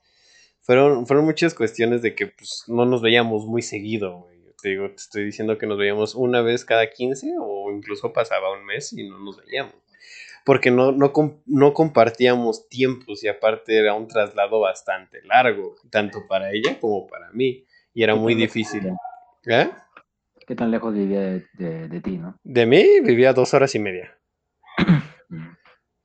Fueron, fueron muchas cuestiones de que pues, no nos veíamos muy seguido, güey. Te digo, te estoy diciendo que nos veíamos una vez cada 15 o incluso pasaba un mes y no nos veíamos. porque no, no, no compartíamos tiempos y aparte era un traslado bastante largo, tanto para ella como para mí, y era muy difícil. ¿Eh? ¿Qué tan lejos vivía de, de, ti, no? De mí vivía dos horas y media.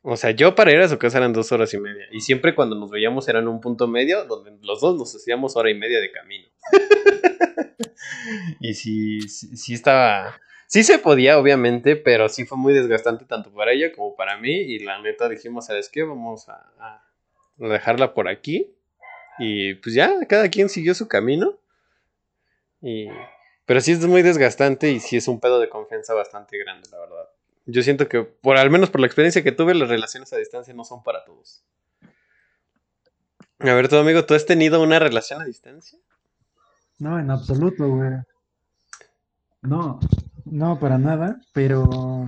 O sea, yo para ir a su casa eran dos horas y media. Y siempre cuando nos veíamos eran un punto medio donde los dos nos hacíamos hora y media de camino. y sí, sí, estaba... Sí se podía, obviamente, pero sí fue muy desgastante tanto para ella como para mí. Y la neta dijimos, ¿sabes qué? Vamos a, a dejarla por aquí. Y pues ya, cada quien siguió su camino. Y... Pero sí es muy desgastante y sí es un pedo de confianza bastante grande, la verdad. Yo siento que, por al menos por la experiencia que tuve, las relaciones a distancia no son para todos. A ver, tu amigo, ¿tú has tenido una relación a distancia? No, en absoluto, güey. No, no, para nada, pero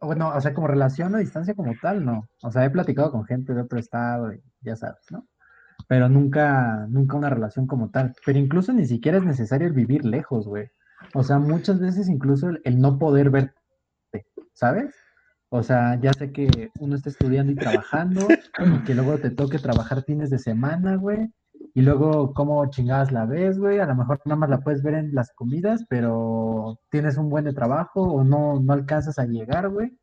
bueno, o sea, como relación a distancia como tal, no. O sea, he platicado con gente de otro estado y ya sabes, ¿no? Pero nunca, nunca una relación como tal. Pero incluso ni siquiera es necesario el vivir lejos, güey. O sea, muchas veces incluso el no poder ver ¿sabes? O sea, ya sé que uno está estudiando y trabajando, y que luego te toque trabajar fines de semana, güey, y luego cómo chingadas la ves, güey, a lo mejor nada más la puedes ver en las comidas, pero tienes un buen de trabajo o no, no alcanzas a llegar, güey.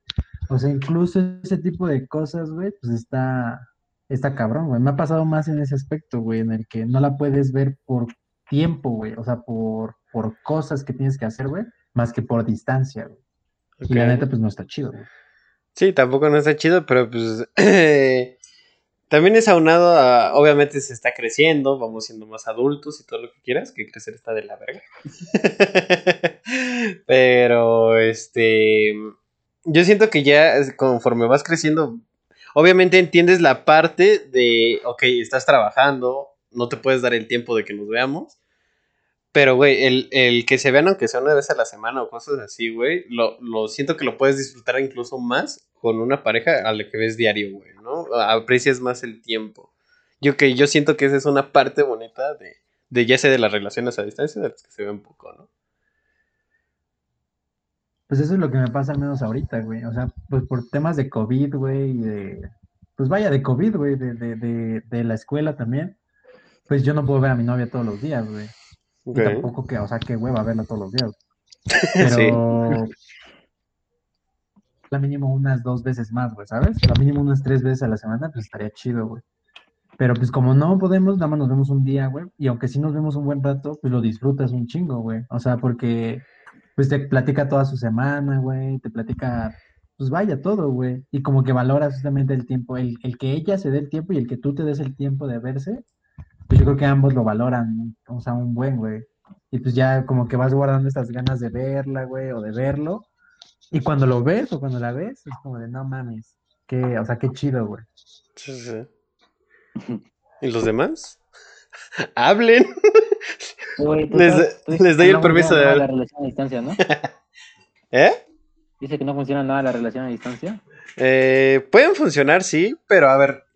O sea, incluso ese tipo de cosas, güey, pues está, está cabrón, güey. Me ha pasado más en ese aspecto, güey, en el que no la puedes ver por tiempo, güey, o sea, por, por cosas que tienes que hacer, güey, más que por distancia, güey. Y la neta, pues no está chido, güey. Sí, tampoco no está chido, pero pues también es aunado a, obviamente se está creciendo, vamos siendo más adultos y todo lo que quieras, que crecer está de la verga. pero, este, yo siento que ya conforme vas creciendo, obviamente entiendes la parte de, ok, estás trabajando, no te puedes dar el tiempo de que nos veamos, pero, güey, el, que se vean aunque sea una vez a la semana o cosas así, güey, lo, lo siento que lo puedes disfrutar incluso más con una pareja a la que ves diario, güey, ¿no? Aprecias más el tiempo. Yo que yo siento que esa es una parte bonita de, de ya sea de las relaciones a distancia, de las que se ven poco, ¿no? Pues eso es lo que me pasa al menos ahorita, güey. O sea, pues por temas de COVID, güey, y de... Pues vaya, de COVID, güey, de, de, de, de la escuela también. Pues yo no puedo ver a mi novia todos los días, güey. Y tampoco que, o sea, qué hueva verla todos los días. Pero la mínimo unas dos veces más, güey, ¿sabes? La mínimo unas tres veces a la semana, pues estaría chido, güey. Pero pues como no podemos, nada más nos vemos un día, güey. Y aunque sí nos vemos un buen rato, pues lo disfrutas un chingo, güey. O sea, porque pues te platica toda su semana, güey. Te platica, pues vaya todo, güey. Y como que valoras justamente el tiempo, el, el que ella se dé el tiempo y el que tú te des el tiempo de verse, pues yo creo que ambos lo valoran, o sea, un buen, güey. Y pues ya como que vas guardando estas ganas de verla, güey, o de verlo. Y cuando lo ves o cuando la ves, es como de no mames. Que, o sea, qué chido, güey. Sí, sí. ¿Y los demás? Hablen. les, doy el permiso de la relación a distancia, ¿no? ¿Eh? Dice que no funciona nada la relación a distancia. Eh, pueden funcionar, sí, pero a ver,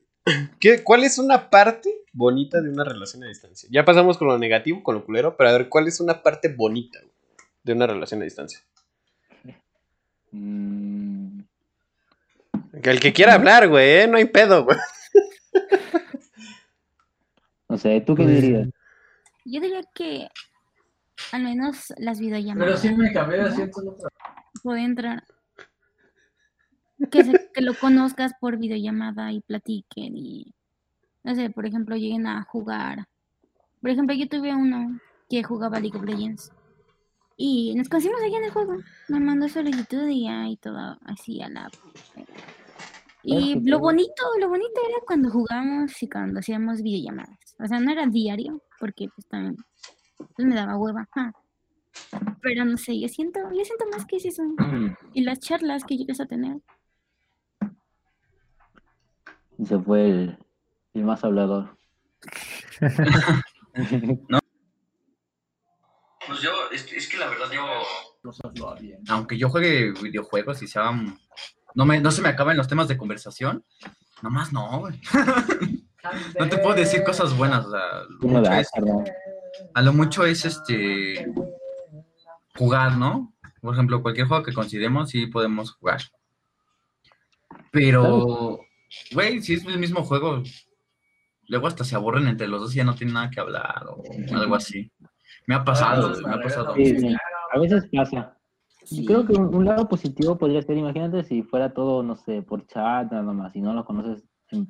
¿qué, ¿cuál es una parte bonita de una relación a distancia? Ya pasamos con lo negativo, con lo culero, pero a ver, ¿cuál es una parte bonita de una relación a distancia? Mm. El que quiera hablar, güey, ¿eh? no hay pedo, güey. No sé, ¿tú qué pues, dirías? Yo diría que al menos las videollamadas. Pero sí me cambié de Puede entrar. Que, que lo conozcas por videollamada y platiquen y no sé, por ejemplo, lleguen a jugar. Por ejemplo, yo tuve uno que jugaba League of Legends. Y nos conocimos allá en el juego. Me mandó solicitud y y todo así a la. Y lo bonito, lo bonito era cuando jugábamos y cuando hacíamos videollamadas. O sea, no era diario, porque pues también pues, me daba hueva. Pero no sé, yo siento, yo siento más que es eso. Y las charlas que llegas a tener. Se fue el, el más hablador. no. Pues yo, es, que la verdad yo. Aunque yo juegue videojuegos y sea. No, me, no se me acaban los temas de conversación. Nomás no, güey. no te puedo decir cosas buenas. O sea, a lo mucho es este. Jugar, ¿no? Por ejemplo, cualquier juego que consideremos, sí podemos jugar. Pero, güey, si es el mismo juego, luego hasta se aburren entre los dos y ya no tienen nada que hablar o algo así. Me ha pasado, me ha pasado. A veces pasa. Creo que un, lado positivo podría ser, imagínate si fuera todo, no sé, por chat nada más, y no lo conoces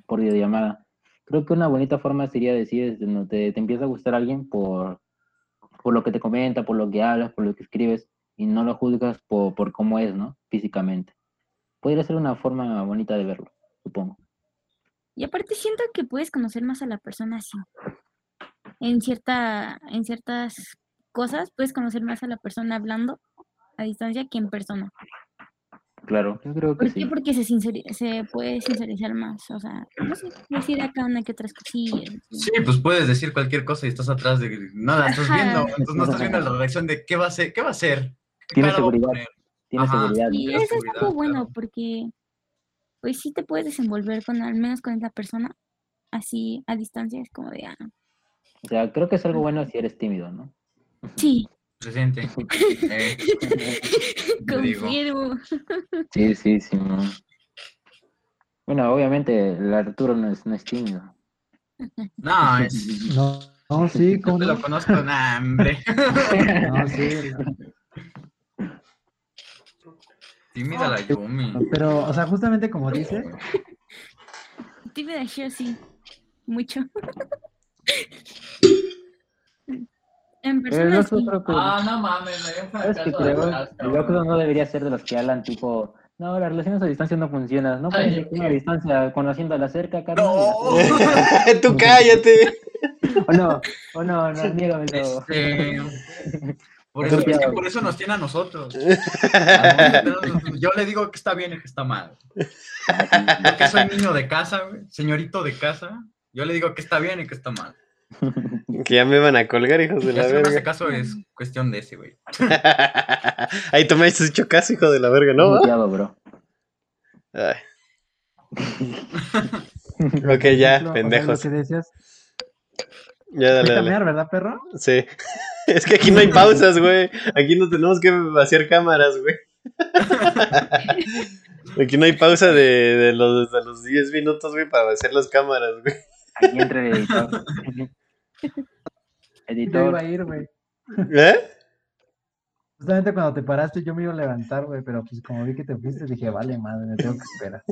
por videollamada. Creo que una bonita forma sería decir, te, te empieza a gustar alguien por, por lo que te comenta, por lo que hablas, por lo que escribes, y no lo juzgas por, por cómo es, ¿no? Físicamente. Podría ser una forma bonita de verlo, supongo. Y aparte siento que puedes conocer más a la persona así. En, cierta, en ciertas cosas puedes conocer más a la persona hablando a distancia que en persona. Claro, yo creo que ¿Por qué? Porque se, se puede sincerizar más, o sea, no sé, decir acá una que otras cosillas. Sí, pues puedes decir cualquier cosa y estás atrás de nada, estás viendo, entonces no estás viendo la reacción de qué va a ser, qué va a ser. Tiene seguridad. Tiene seguridad. Y eso es algo bueno porque pues sí te puedes desenvolver con al menos con esa persona así a distancia, es como de ah. O sea, creo que es algo bueno si eres tímido, ¿no? Sí, presente. Eh, Confirmo. Sí, sí, sí. Bueno, obviamente el Arturo no es, no es tímido. No, es. No, no sí, ¿cómo no lo conozco? Nah, hombre. No, sí. Tímida la Yumi. Pero, o sea, justamente como dice. Tímida yo sí. Mucho. En persona sí. Ah, no mames, me dio un ¿Sabes que creo? Yo creo no debería ser de los que hablan tipo, no, las relaciones a distancia no funcionan. No puedes a distancia conociendo a la cerca, carnal. No, tú cállate. o no, o no, no, niégamelo. Este... Por eso, es que por eso nos tiene a nosotros. Yo le digo que está bien y que está mal. Yo que soy niño de casa, señorito de casa, yo le digo que está bien y que está mal. Que ya me van a colgar, hijos de la verga. En ese caso es cuestión de ese, güey. Ahí tú me has hecho caso, hijo de la verga, ¿no? Muteado, bro. Ay. ok, ya, pendejos. ¿Qué decías? Ya, dale, dale. Cambiar, ¿verdad, perro? Sí. Es que aquí no hay pausas, güey. Aquí no tenemos que vaciar cámaras, güey. Aquí no hay pausa de, de, los, de los 10 minutos, güey, para vaciar las cámaras, güey. Aquí entra el editor. editor. Yo iba a ir, güey. ¿Eh? Justamente cuando te paraste yo me iba a levantar, güey, pero pues como vi que te fuiste dije, vale, madre, me tengo que esperar.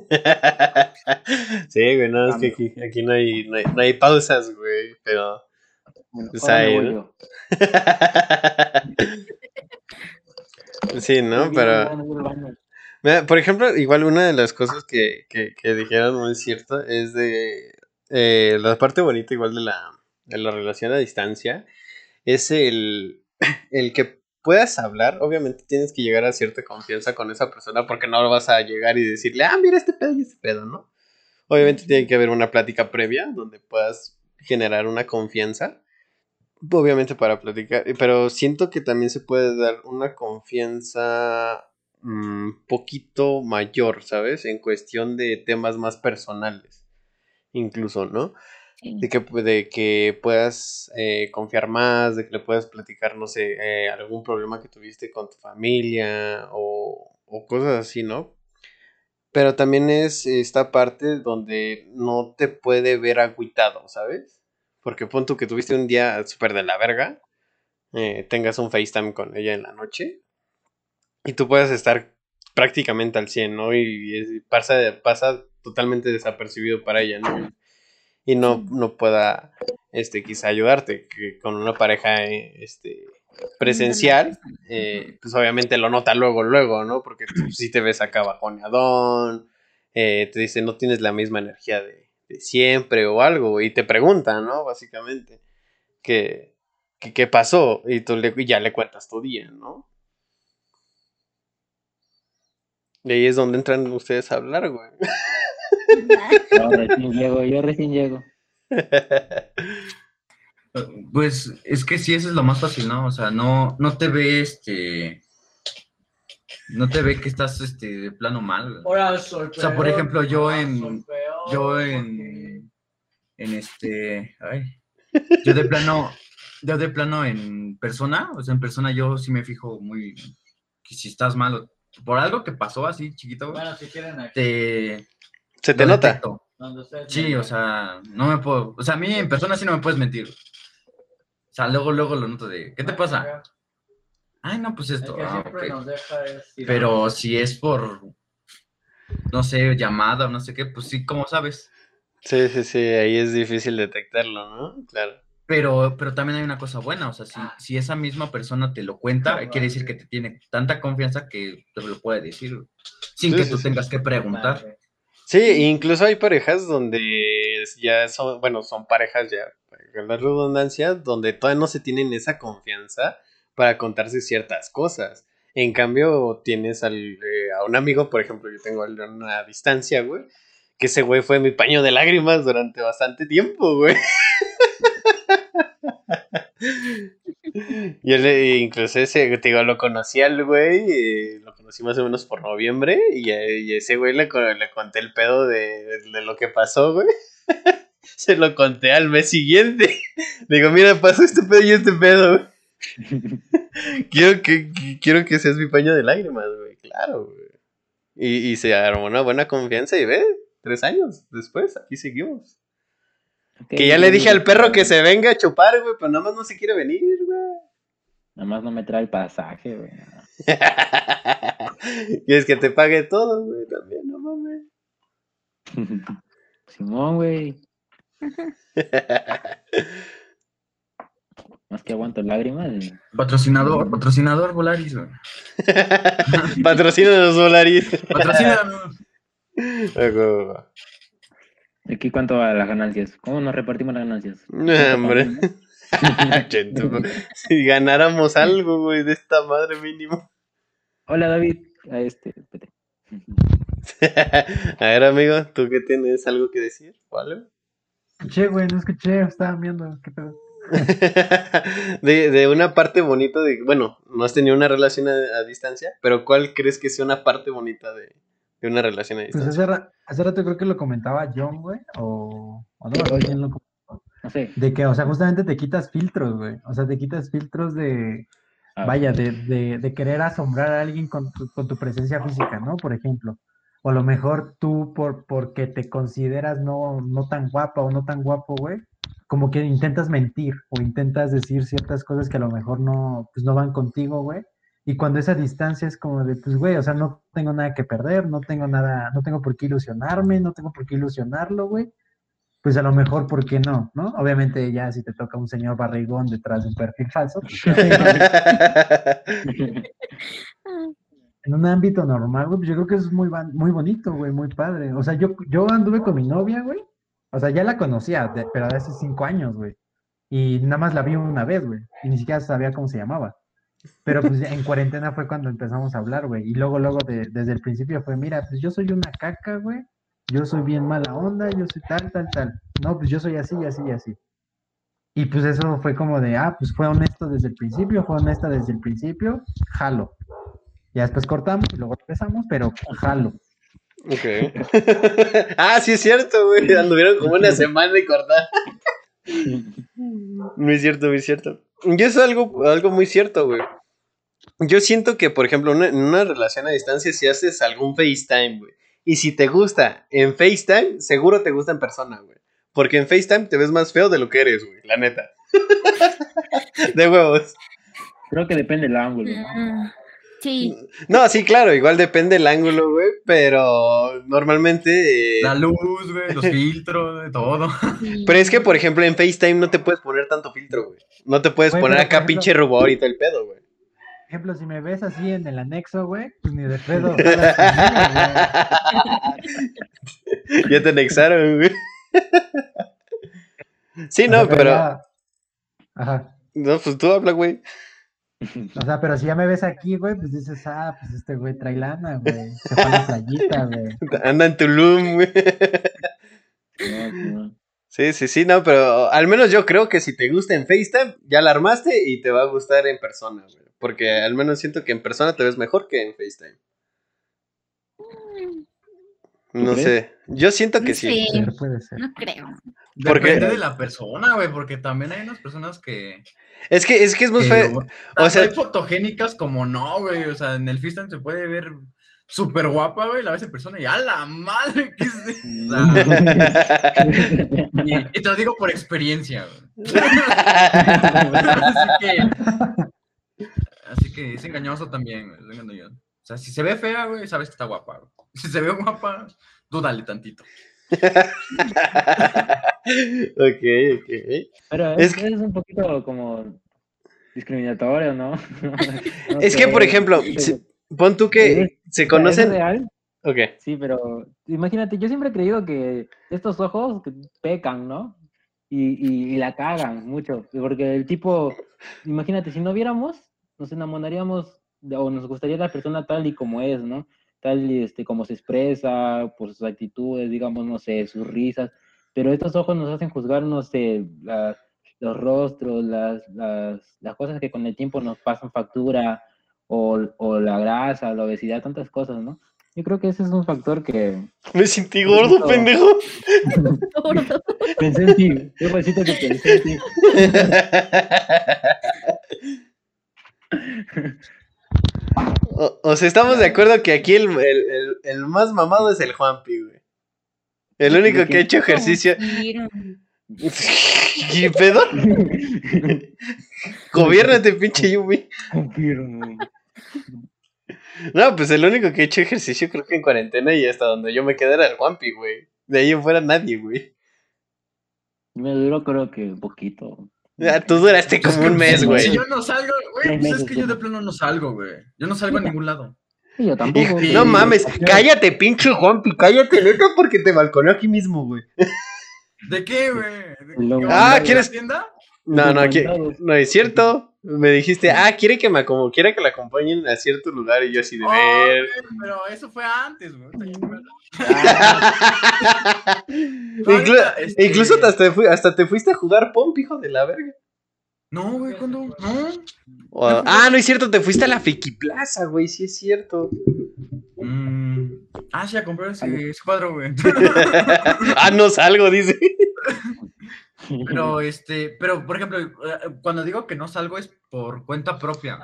sí, güey, no, es que aquí, aquí no, hay, no, hay, no hay pausas, güey, pero... Pues ahí, ¿no? sí, ¿no? Pero... Por ejemplo, igual una de las cosas que, que, que dijeron muy cierto es de eh, la parte bonita igual de la, de la relación a distancia es el, el que puedas hablar, obviamente tienes que llegar a cierta confianza con esa persona porque no vas a llegar y decirle, ah, mira este pedo y este pedo, ¿no? Obviamente tiene que haber una plática previa donde puedas generar una confianza, obviamente para platicar, pero siento que también se puede dar una confianza un mm, poquito mayor, ¿sabes? En cuestión de temas más personales incluso, ¿no? De, que, de que puedas eh, confiar más, de que le puedas platicar, no sé, eh, algún problema que tuviste con tu familia o, o cosas así, ¿no? Pero también es esta parte donde no te puede ver agüitado, ¿sabes? Porque pon tú que tuviste un día súper de la verga, eh, tengas un FaceTime con ella en la noche y tú puedas estar prácticamente al 100, ¿no? Y, pasa, pasa totalmente desapercibido para ella, ¿no? Y no, no pueda, este, quizá ayudarte, que con una pareja, este, presencial, eh, pues obviamente lo nota luego, luego, ¿no? Porque si te ves acá bajoneadón, eh, te dice, no tienes la misma energía de, siempre o algo, y te pregunta, ¿no? Básicamente, ¿qué, qué, pasó? Y tú le, ya le cuentas tu día, ¿no? Y ahí es donde entran ustedes a hablar, güey. No, recién llego, yo recién llego. Pues es que sí, eso es lo más fácil, ¿no? O sea, no, no te ve este. No te ve que estás este, de plano mal. o sea, por ejemplo, yo en. Yo en. En este. Ay. Yo de plano. Yo de plano en persona. O sea, en persona yo sí me fijo muy. Que si estás mal por algo que pasó así chiquito, Bueno, si quieren aquí. te... Se te nota. detecto. Sí, o sea, no me puedo... O sea, a mí en persona sí no me puedes mentir. O sea, luego, luego lo noto de... ¿Qué te pasa? Ay, no, pues esto. que ah. Pero si es por, no sé, llamada o no sé qué, pues sí, como sabes. Sí, sí, sí, ahí es difícil detectarlo, ¿no? Claro. Pero, pero también hay una cosa buena, o sea, si, Ah. si esa misma persona te lo cuenta, quiere decir que te tiene tanta confianza que te lo puede decir, sin Sí, que sí, tú sí. tengas que preguntar. Sí, incluso hay parejas donde ya son, bueno, son parejas ya, con la redundancia, donde todavía no se tienen esa confianza para contarse ciertas cosas. En cambio, tienes al, eh, a un amigo, por ejemplo, yo tengo a una distancia, güey, que ese güey fue mi paño de lágrimas durante bastante tiempo, güey. Y él, eh, incluso ese, te digo, lo conocí al güey, eh, lo conocí más o menos por noviembre, y, eh, y ese güey le, le conté el pedo de, de lo que pasó, güey. Se lo conté al mes siguiente. Digo, mira, pasó este pedo y este pedo, güey. quiero, que, quiero que seas mi paño de lágrimas, güey. Claro, güey. Y, y se armó una buena confianza y ve, tres años después, aquí seguimos. Que ya le dije al perro que se venga a chupar, güey, pero nada más no se quiere venir, güey. Nada más no me trae el pasaje, güey. y es que te pague todo, güey, también, no mames. Simón, güey. Más que aguanto lágrimas. y- Patrocinador, patrocinador Volaris, güey. Patrocina los Volaris. Patrocínanos. ¿Aquí cuánto va las ganancias? ¿Cómo nos repartimos las ganancias? No, hombre. Si ganáramos algo, güey, de esta madre mínimo. Hola, David. A este, espérate. A ver, amigo, ¿tú qué tienes algo que decir? ¿O algo? Escuché, güey, no escuché, estaba viendo, qué pedo. de, de una parte bonita de, bueno, no has tenido una relación a, a distancia, pero ¿cuál crees que sea una parte bonita de, de una relación a Pues distancia? hace, ra- hace rato creo que lo comentaba John, güey, o, o no me acuerdo quién lo comentó, de que, o sea, justamente te quitas filtros, güey, o sea, te quitas filtros de, Ah, vaya, de, de, de querer asombrar a alguien con tu, con tu presencia física, ¿no? Por ejemplo. O a lo mejor tú, por, porque te consideras no, no tan guapa o no tan guapo, güey, como que intentas mentir o intentas decir ciertas cosas que a lo mejor no, pues no van contigo, güey. Y cuando esa distancia es como de, pues, güey, o sea, no tengo nada que perder, no tengo nada, no tengo por qué ilusionarme, no tengo por qué ilusionarlo, güey. Pues a lo mejor, ¿por qué no? ¿No? Obviamente ya si te toca un señor barrigón detrás de un perfil falso, pues, en un ámbito normal, güey, pues yo creo que es muy, bonito, güey, muy padre. O sea, yo, yo anduve con mi novia, güey. O sea, ya la conocía, pero de hace cinco años, güey. Y nada más la vi una vez, güey. Y ni siquiera sabía cómo se llamaba. Pero pues en cuarentena fue cuando empezamos a hablar, güey. Y luego, luego, de- desde el principio fue, mira, pues yo soy una caca, güey. Yo soy bien mala onda, yo soy tal, tal, tal. No, pues yo soy así, así, así. Y pues eso fue como de, ah, pues fue honesto desde el principio, fue honesta desde el principio, jalo. Ya después cortamos y luego empezamos, pero jalo. Ok. ah, sí es cierto, güey. Anduvieron como una semana y cortar. Muy cierto, muy cierto. Y eso es algo, algo muy cierto, güey. Yo siento que, por ejemplo, una- en una relación a distancia, si haces algún FaceTime, güey, y si te gusta en FaceTime, seguro te gusta en persona, güey. Porque en FaceTime te ves más feo de lo que eres, güey, la neta. de huevos. Creo que depende del ángulo, ¿no? Sí, No, sí, claro, igual depende el ángulo, güey, pero normalmente... eh, La luz, güey, los filtros, de todo. sí. Pero es que, por ejemplo, en FaceTime no te puedes poner tanto filtro, güey. No te puedes Güey, poner acá ejemplo- pinche rubor y todo el pedo, güey. Por ejemplo, si me ves así en el anexo, güey, pues ni de pedo. ya te anexaron, güey. Sí, no, pero. Ajá. No, pues tú habla, güey. O sea, pero si ya me ves aquí, güey, pues dices, ah, pues este güey trae lana, güey. Se fue a la playita, güey. Anda en Tulum, güey. Sí, sí, sí, no, pero al menos yo creo que si te gusta en FaceTime, ya la armaste y te va a gustar en persona, güey. Porque al menos siento que en persona te ves mejor que en FaceTime. No sé. Yo siento que sí. Puede ser. No creo. Depende de la persona, güey, porque también hay unas personas que. Es que es, que es muy feo. O sea, hay fotogénicas como no, güey. O sea, en el Fistan se puede ver súper guapa, güey, la ves en persona y a la madre que es. y, y, te lo digo por experiencia, güey. así que. Así que es engañoso también, güey. O sea, si se ve fea, güey, sabes que está guapa. Güey. Si se ve guapa, dúdale tantito. ok, ok. Pero es, que... es un poquito como discriminatorio, ¿no? es que, por ejemplo, pon tú que se conocen. real? Ok. Sí, pero imagínate, yo siempre he creído que estos ojos pecan, ¿no? Y, y, la cagan mucho. Porque el tipo, imagínate, si no viéramos, nos enamoraríamos o nos gustaría la persona tal y como es, ¿no? tal este, como se expresa, por sus actitudes, digamos, no sé, sus risas, pero estos ojos nos hacen juzgar, no sé, los rostros, las, las, las, cosas que con el tiempo nos pasan factura, o, o, la grasa, la obesidad, tantas cosas, ¿no? Yo creo que ese es un factor que... Me sentí gordo, pendejo. gordo. pensé en ti, yo recito que pensé en ti. O, sea, estamos de acuerdo que aquí el, el, el, más mamado es el Juanpi, güey. El único que ha hecho ejercicio. ¿Qué pedo? Gobiernate, pinche Yumi. No, pues el único que ha hecho ejercicio creo que en cuarentena y hasta donde yo me quedé era el Juanpi, güey. De ahí en fuera nadie, güey. Me duró creo que un poquito. Ya, tú duraste como un mes, güey. Si yo no salgo, güey, pues es que yo de plano no salgo, güey. Yo no salgo a ningún lado. Yo tampoco. no mames, cállate, pinche Juanpi, cállate, neta, porque te balconeo aquí mismo, güey. ¿De qué, güey? Ah, ¿quieres? tienda? No, no, aquí, no es cierto. Me dijiste, ah, quiere que me como quiere que la acompañen a cierto lugar y yo así de oh, ver. pero eso fue antes, güey. Este incluso hasta, hasta, te fuiste a jugar pomp, hijo de la verga. No, güey, ¿cuándo? No. ah, no es cierto, te fuiste a la Fiki Plaza, güey, sí es cierto. Mm. Ah, sí, a comprar ese, ese cuadro, güey. ah, no salgo, dice. Pero, este, pero, por ejemplo, eh, cuando digo que no salgo es por cuenta propia.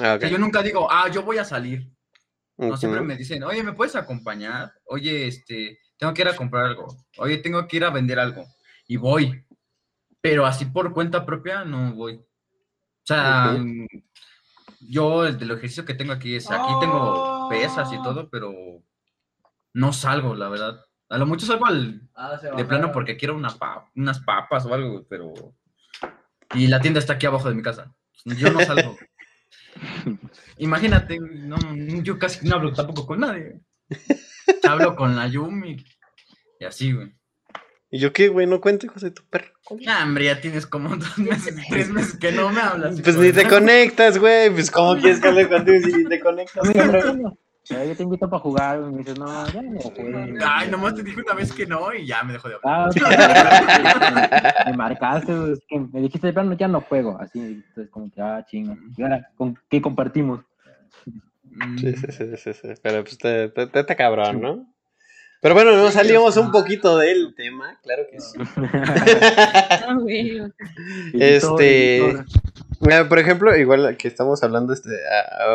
Ah, yo nunca digo, ah, yo voy a salir. No, siempre me dicen, oye, ¿me puedes acompañar? Oye, este, tengo que ir a comprar algo. Oye, tengo que ir a vender algo. Y voy. Pero así por cuenta propia no voy. O sea, yo el del ejercicio que tengo aquí es, aquí tengo pesas y todo, pero no salgo, la verdad. A lo mucho salgo al, ah, de plano porque quiero una unas papas o algo, pero... Y la tienda está aquí abajo de mi casa. Yo no salgo. Imagínate, no, yo casi no hablo tampoco con nadie. Hablo con la Yumi y así, güey. ¿Y yo qué, güey? No cuento, hijo de tu perro. Ah, hombre, ya tienes como dos meses, tres meses que no me hablas. Pues ni te conectas, güey. Pues, ¿cómo quieres que hable contigo si ni te conectas? Yo te invito para jugar, y me dices, no, ya no juego. Ay, nomás te dije una vez que no y ya me dejó de hablar. Ah, me marcaste, es que me dijiste de plano, ya no juego. Así, entonces como que, ah, chingo. ¿Y ahora con qué compartimos? Sí, sí, sí, sí, sí. Pero pues te, te, te, cabrón, ¿no? Pero bueno, nos salimos un poquito del tema, claro que sí. Ah, por ejemplo, igual que estamos hablando este,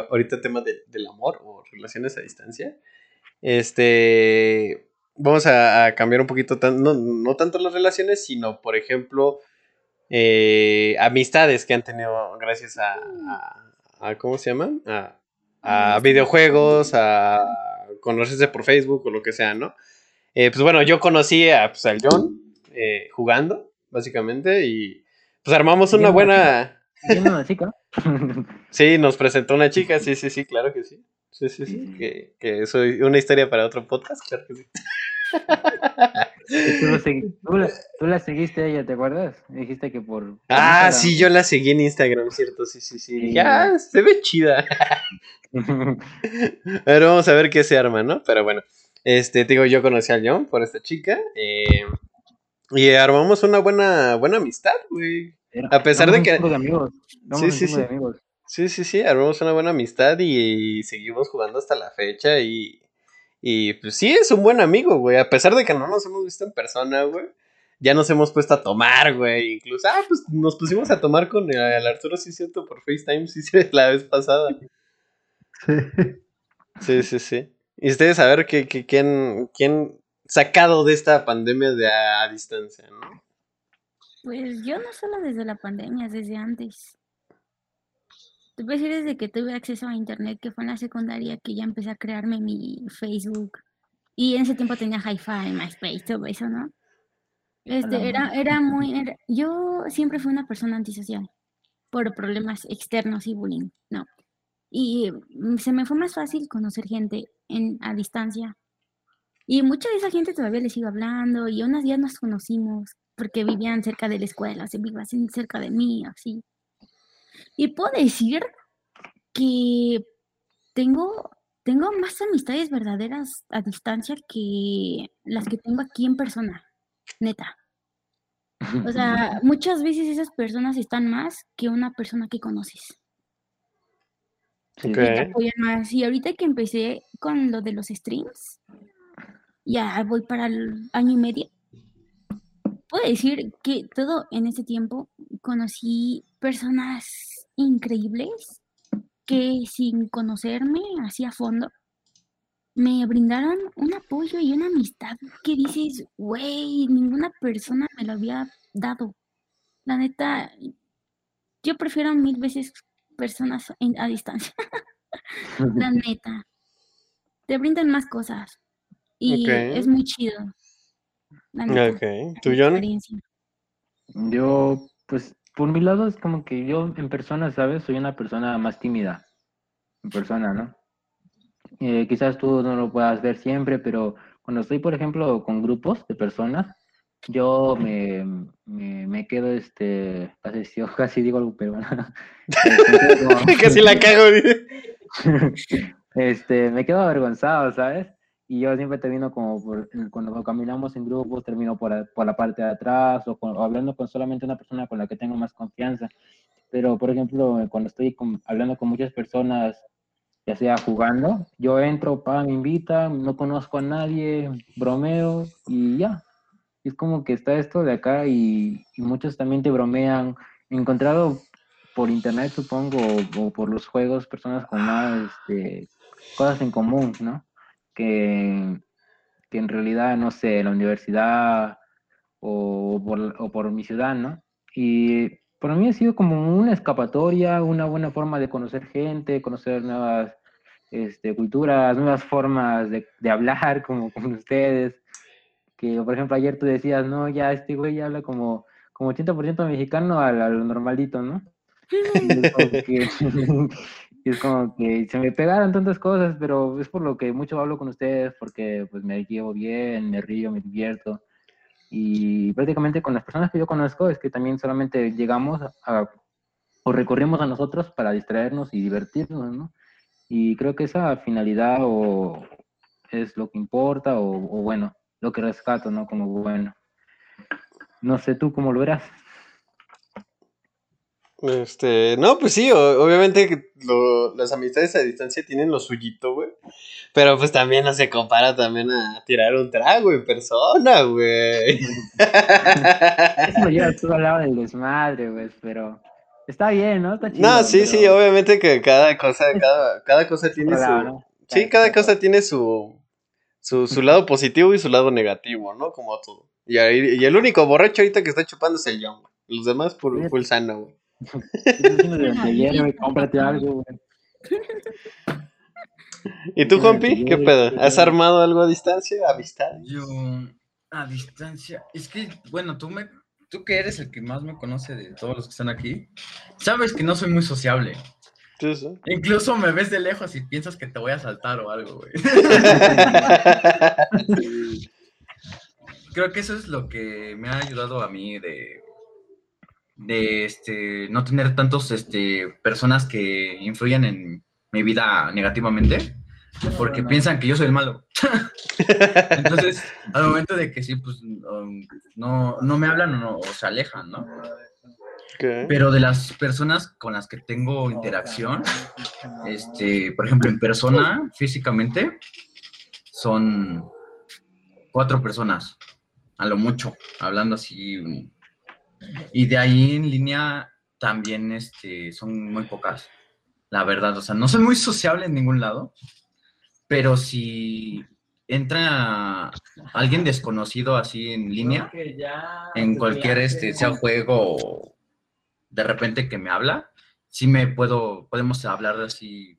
ahorita tema del amor o relaciones a distancia, este, vamos a, cambiar un poquito, no, tanto las relaciones, sino, por ejemplo, eh, amistades que han tenido gracias a, ¿cómo se llama? A, videojuegos, a conocerse por Facebook o lo que sea, ¿no? Eh, pues bueno, yo conocí a, pues, al John eh, jugando, básicamente, y pues armamos una buena una chica? sí, nos presentó una chica, sí, sí, sí, claro que sí. Sí, sí, sí, que, que soy una historia para otro podcast, claro que sí. ¿Tú, la, seguiste a ella, ¿te acuerdas? Dijiste que por... Ah, sí, yo la seguí en Instagram, cierto, sí, sí, sí. Ya, ah, se ve chida. a ver, vamos a ver qué se arma, ¿no? Pero bueno, este, digo, yo conocí a John por esta chica. Eh, y armamos una buena, buena amistad, güey a pesar de que. sí, sí, sí. Sí, sí, sí, armamos una buena amistad y, seguimos jugando hasta la fecha y, Y pues sí, es un buen amigo, güey. A pesar de que no nos hemos visto en persona, güey. Ya nos hemos puesto a tomar, güey. Incluso, ah, pues nos pusimos a tomar con el, Arturo, sí, cierto, por FaceTime, sí, sí, la vez pasada. Sí. Sí, sí, sí. Y ustedes a ver qué, quién, quién sacado de esta pandemia de a, distancia, ¿no? Pues yo no solo desde la pandemia, desde antes. Te puedo decir desde que tuve acceso a internet, que fue en la secundaria, que ya empecé a crearme mi Facebook. Y en ese tiempo tenía Hi-Fi, MySpace, todo eso, ¿no? Este, era, era muy. yo siempre fui una persona antisocial por problemas externos y bullying, ¿no? Y se me fue más fácil conocer gente en, a distancia. Y mucha de esa gente todavía les sigo hablando y unas días nos conocimos porque vivían cerca de la escuela, se vivían cerca de mí, así. Y puedo decir que tengo, tengo más amistades verdaderas a distancia que las que tengo aquí en persona, neta. O sea, muchas veces esas personas están más que una persona que conoces. Y apoyan más. Y ahorita que empecé con lo de los streams, ya voy para el año y medio. Puedo decir que todo en ese tiempo conocí personas increíbles que sin conocerme así a fondo, me brindaron un apoyo y una amistad que dices, güey, ninguna persona me lo había dado. La neta, yo prefiero mil veces personas a distancia. La neta. Te brindan más cosas. Y es muy chido. Neta. ¿Tú, John? Yo, pues, por mi lado es como que yo en persona, ¿sabes? Soy una persona más tímida. En persona, ¿no? Eh, quizás tú no lo puedas ver siempre, pero cuando estoy, por ejemplo, con grupos de personas, yo me, me, quedo, este, casi, casi digo algo pero casi la cago. este, me quedo avergonzado, ¿sabes? Y yo siempre termino como, por, cuando caminamos en grupos, termino por, por la parte de atrás o, hablando con solamente una persona con la que tengo más confianza. Pero, por ejemplo, cuando estoy hablando con muchas personas, ya sea jugando, yo entro, pa, me invita, no conozco a nadie, bromeo y ya, es como que está esto de acá y, muchos también te bromean. He encontrado por internet, supongo, o, por los juegos, personas con más este, cosas en común, ¿no? Que, que en realidad, no sé, la universidad o por, o por mi ciudad, ¿no? Y para mí ha sido como una escapatoria, una buena forma de conocer gente, conocer nuevas este, culturas, nuevas formas de, de hablar como con ustedes que, por ejemplo, ayer tú decías, no, ya este güey habla como, como 80% mexicano a, lo normalito, ¿no? Y es, como que, se me pegaron tantas cosas, pero es por lo que mucho hablo con ustedes, porque pues me llevo bien, me río, me divierto. Y prácticamente con las personas que yo conozco es que también solamente llegamos a, o recorrimos a nosotros para distraernos y divertirnos, ¿no? Y creo que esa finalidad o es lo que importa, o, o bueno, lo que rescato, ¿no? Como bueno. No sé tú cómo lo verás. Este, no, pues sí, obviamente las amistades a distancia tienen lo suyito, güey. Pero pues también no se compara también a tirar un trago en persona, güey. Eso ya tú hablabas del desmadre, güey, pero está bien, ¿no? Está chido, no, sí, sí, obviamente que cada cosa, cada, cada cosa tiene su... Sí, cada cosa tiene su, su, su lado positivo y su lado negativo, ¿no? Como todo. Y, y el único borracho ahorita que está chupando es el Young. Los demás por sano, güey. ¿Y tú, Juanpi? ¿Qué pedo? ¿Has armado algo a distancia? ¿Amistad? Yo, a distancia. Es que, bueno, tú me. Tú que eres el que más me conoce de todos los que están aquí, sabes que no soy muy sociable. Incluso me ves de lejos y piensas que te voy a saltar o algo, güey. Creo que eso es lo que me ha ayudado a mí de, de este, no tener tantos este, personas que influyan en mi vida negativamente, porque piensan que yo soy el malo. Entonces, al momento de que sí, pues um, no, no me hablan o, o se alejan, ¿no? Pero de las personas con las que tengo interacción, este, por ejemplo, en persona, físicamente, son cuatro personas, a lo mucho, hablando así. Y de ahí en línea también este, son muy pocas, la verdad. O sea, no soy muy sociable en ningún lado, pero si entra alguien desconocido así en línea, en cualquier, este, sea juego, de repente que me habla, sí me puedo, podemos hablar así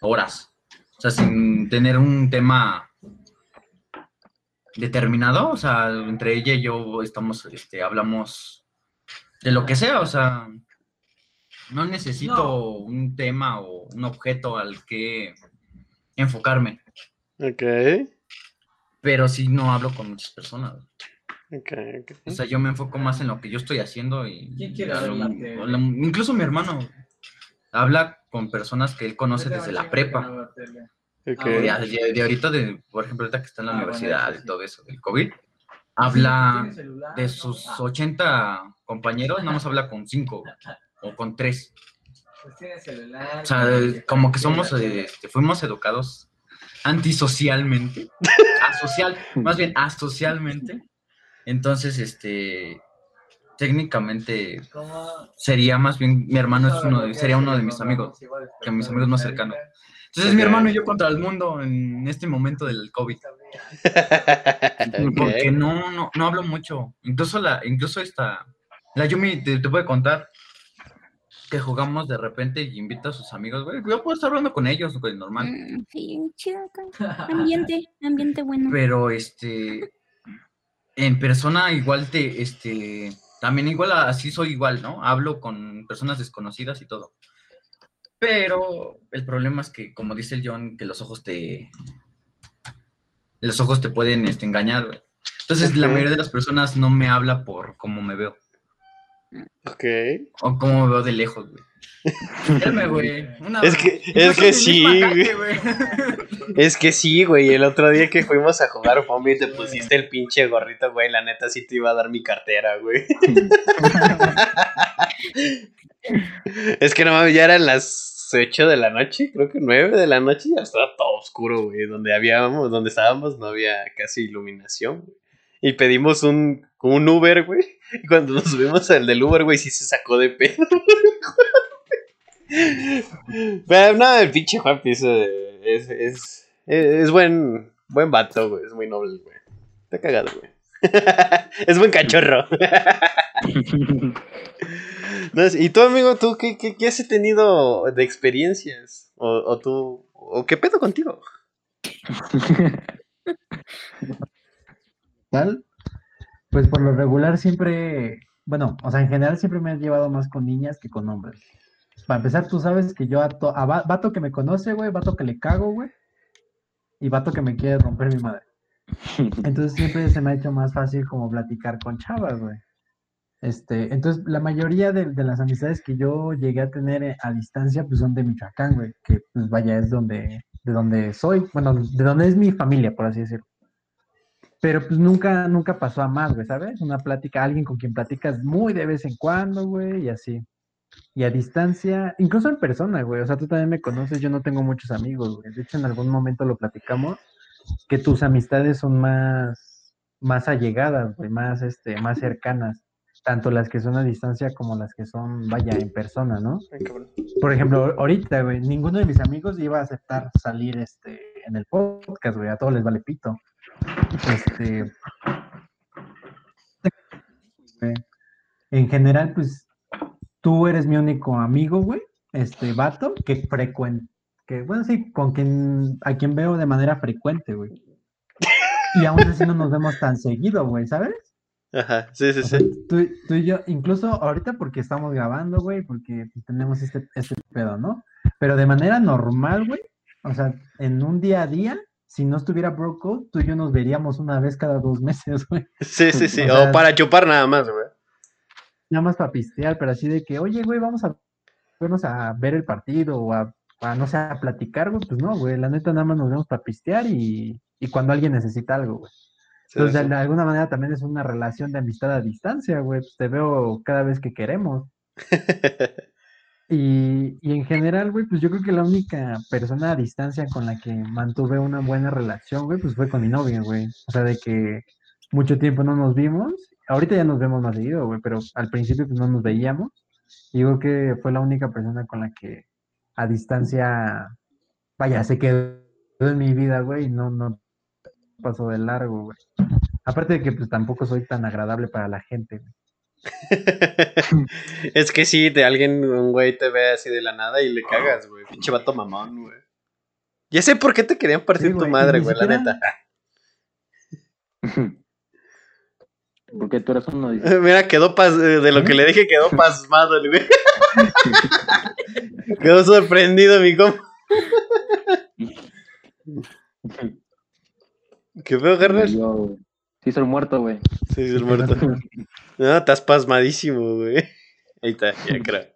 horas. O sea, sin tener un tema determinado, o sea, entre ella y yo estamos, este, hablamos de lo que sea, o sea, no necesito un tema o un objeto al que enfocarme. Ok. Pero sí no hablo con muchas personas. Ok, ok. O sea, yo me enfoco más en lo que yo estoy haciendo y... incluso mi hermano habla con personas que él conoce desde la prepa. Okay. De, ahorita, de, por ejemplo, ahorita que está en la ah, universidad y todo eso, del COVID, habla de sus 80 compañeros, nada más habla con 5 o con 3. Pues o sea, como que somos, este, fuimos educados antisocialmente, asocial, más bien asocialmente. Entonces, este, técnicamente sería más bien, mi hermano es uno de, sería uno de mis amigos, que mis amigos más cercanos. Entonces es mi hermano y yo contra el mundo en este momento del COVID. Porque no, no, no hablo mucho. Incluso la, incluso esta, la Yumi te, te puede contar que jugamos de repente y invita a sus amigos, güey. Yo puedo estar hablando con ellos, güey, normal. Mm, sí, chido Ambiente, ambiente bueno. Pero este, en persona igual te, este, también igual así soy igual, ¿no? Hablo con personas desconocidas y todo. Pero el problema es que, como dice el John, que los ojos te. Los ojos te pueden este, engañar, Entonces, la mayoría de las personas no me habla por cómo me veo. Ok. O cómo me veo de lejos, güey. güey. es que, es que sí, güey. Es que sí, güey. El otro día que fuimos a jugar Fombi te pusiste el pinche gorrito, güey. La neta sí te iba a dar mi cartera, güey. es que no mames, ya eran las 8 de la noche, creo que 9 de la noche, ya estaba todo oscuro, güey. Donde habíamos, donde estábamos no había casi iluminación, Y pedimos un, un Uber, güey. Y cuando nos subimos al del Uber, güey, sí se sacó de pedo. Pero no, el pinche Juan es, es, es, buen, buen vato, güey. Es muy noble, güey. Está cagado, güey. es buen cachorro. y tú, amigo, ¿tú qué, qué, has tenido de experiencias? ¿O, o tú, o qué pedo contigo? ¿Tal? Pues por lo regular siempre, bueno, o sea, en general siempre me has llevado más con niñas que con hombres. Para empezar, tú sabes que yo a, a vato que me conoce, güey, vato que le cago, güey, y vato que me quiere romper mi madre. Entonces siempre se me ha hecho más fácil como platicar con chavas, güey. Este, entonces, la mayoría de, las amistades que yo llegué a tener eh, a distancia, pues son de Michoacán, güey, que pues vaya, es donde, de donde soy, bueno, de donde es mi familia, por así decirlo. Pero pues nunca, nunca pasó a más, güey, ¿sabes? Una plática, alguien con quien platicas muy de vez en cuando, güey, y así. Y a distancia, incluso en persona, güey, o sea, tú también me conoces, yo no tengo muchos amigos, güey. De hecho, en algún momento lo platicamos, que tus amistades son más, más allegadas, güey, más, este, más cercanas tanto las que son a distancia como las que son, vaya, en persona, ¿no? Por ejemplo, ahorita, güey, ninguno de mis amigos iba a aceptar salir este, en el podcast, güey, a todos les vale pito. Este. En general, pues, tú eres mi único amigo, güey, este vato, que frecuente, que, bueno, sí, con quien, a quien veo de manera frecuente, güey. Y aún así no nos vemos tan seguido, güey, ¿sabes? Ajá, sí, sí, sí. Tú, tú, y yo, incluso ahorita porque estamos grabando, güey, porque tenemos este, este pedo, ¿no? Pero de manera normal, güey, o sea, en un día a día, si no estuviera Broco, tú y yo nos veríamos una vez cada dos meses, güey. Sí, sí, sí, o, para chupar nada más, güey. Nada más para pistear, pero así de que, oye, güey, vamos a vernos a ver el partido o a, no sé, a platicar, güey, pues no, güey, la neta nada más nos vemos para pistear y, y cuando alguien necesita algo, güey. Entonces, de alguna manera también es una relación de amistad a distancia, güey. Pues, te veo cada vez que queremos. Y, y en general, güey, pues yo creo que la única persona a distancia con la que mantuve una buena relación, güey, pues fue con mi novia, güey. O sea, de que mucho tiempo no nos vimos. Ahorita ya nos vemos más seguido, güey, pero al principio pues no nos veíamos. Y creo que fue la única persona con la que a distancia, vaya, se quedó en mi vida, güey, y no, no pasó de largo, güey. Aparte de que pues tampoco soy tan agradable para la gente, es que si de alguien, un güey te ve así de la nada y le cagas, güey. Pinche vato mamón, güey. Ya sé por qué te querían partir tu madre, güey, la neta. Porque tú eres uno. Mira, quedó pas eh, de lo que le dije, quedó pasmado el güey. quedó sorprendido, mi compa. ¿Qué veo, Garner? Sí, soy muerto, güey. Sí, soy muerto. No, estás pasmadísimo, güey. Ahí está, ya creo.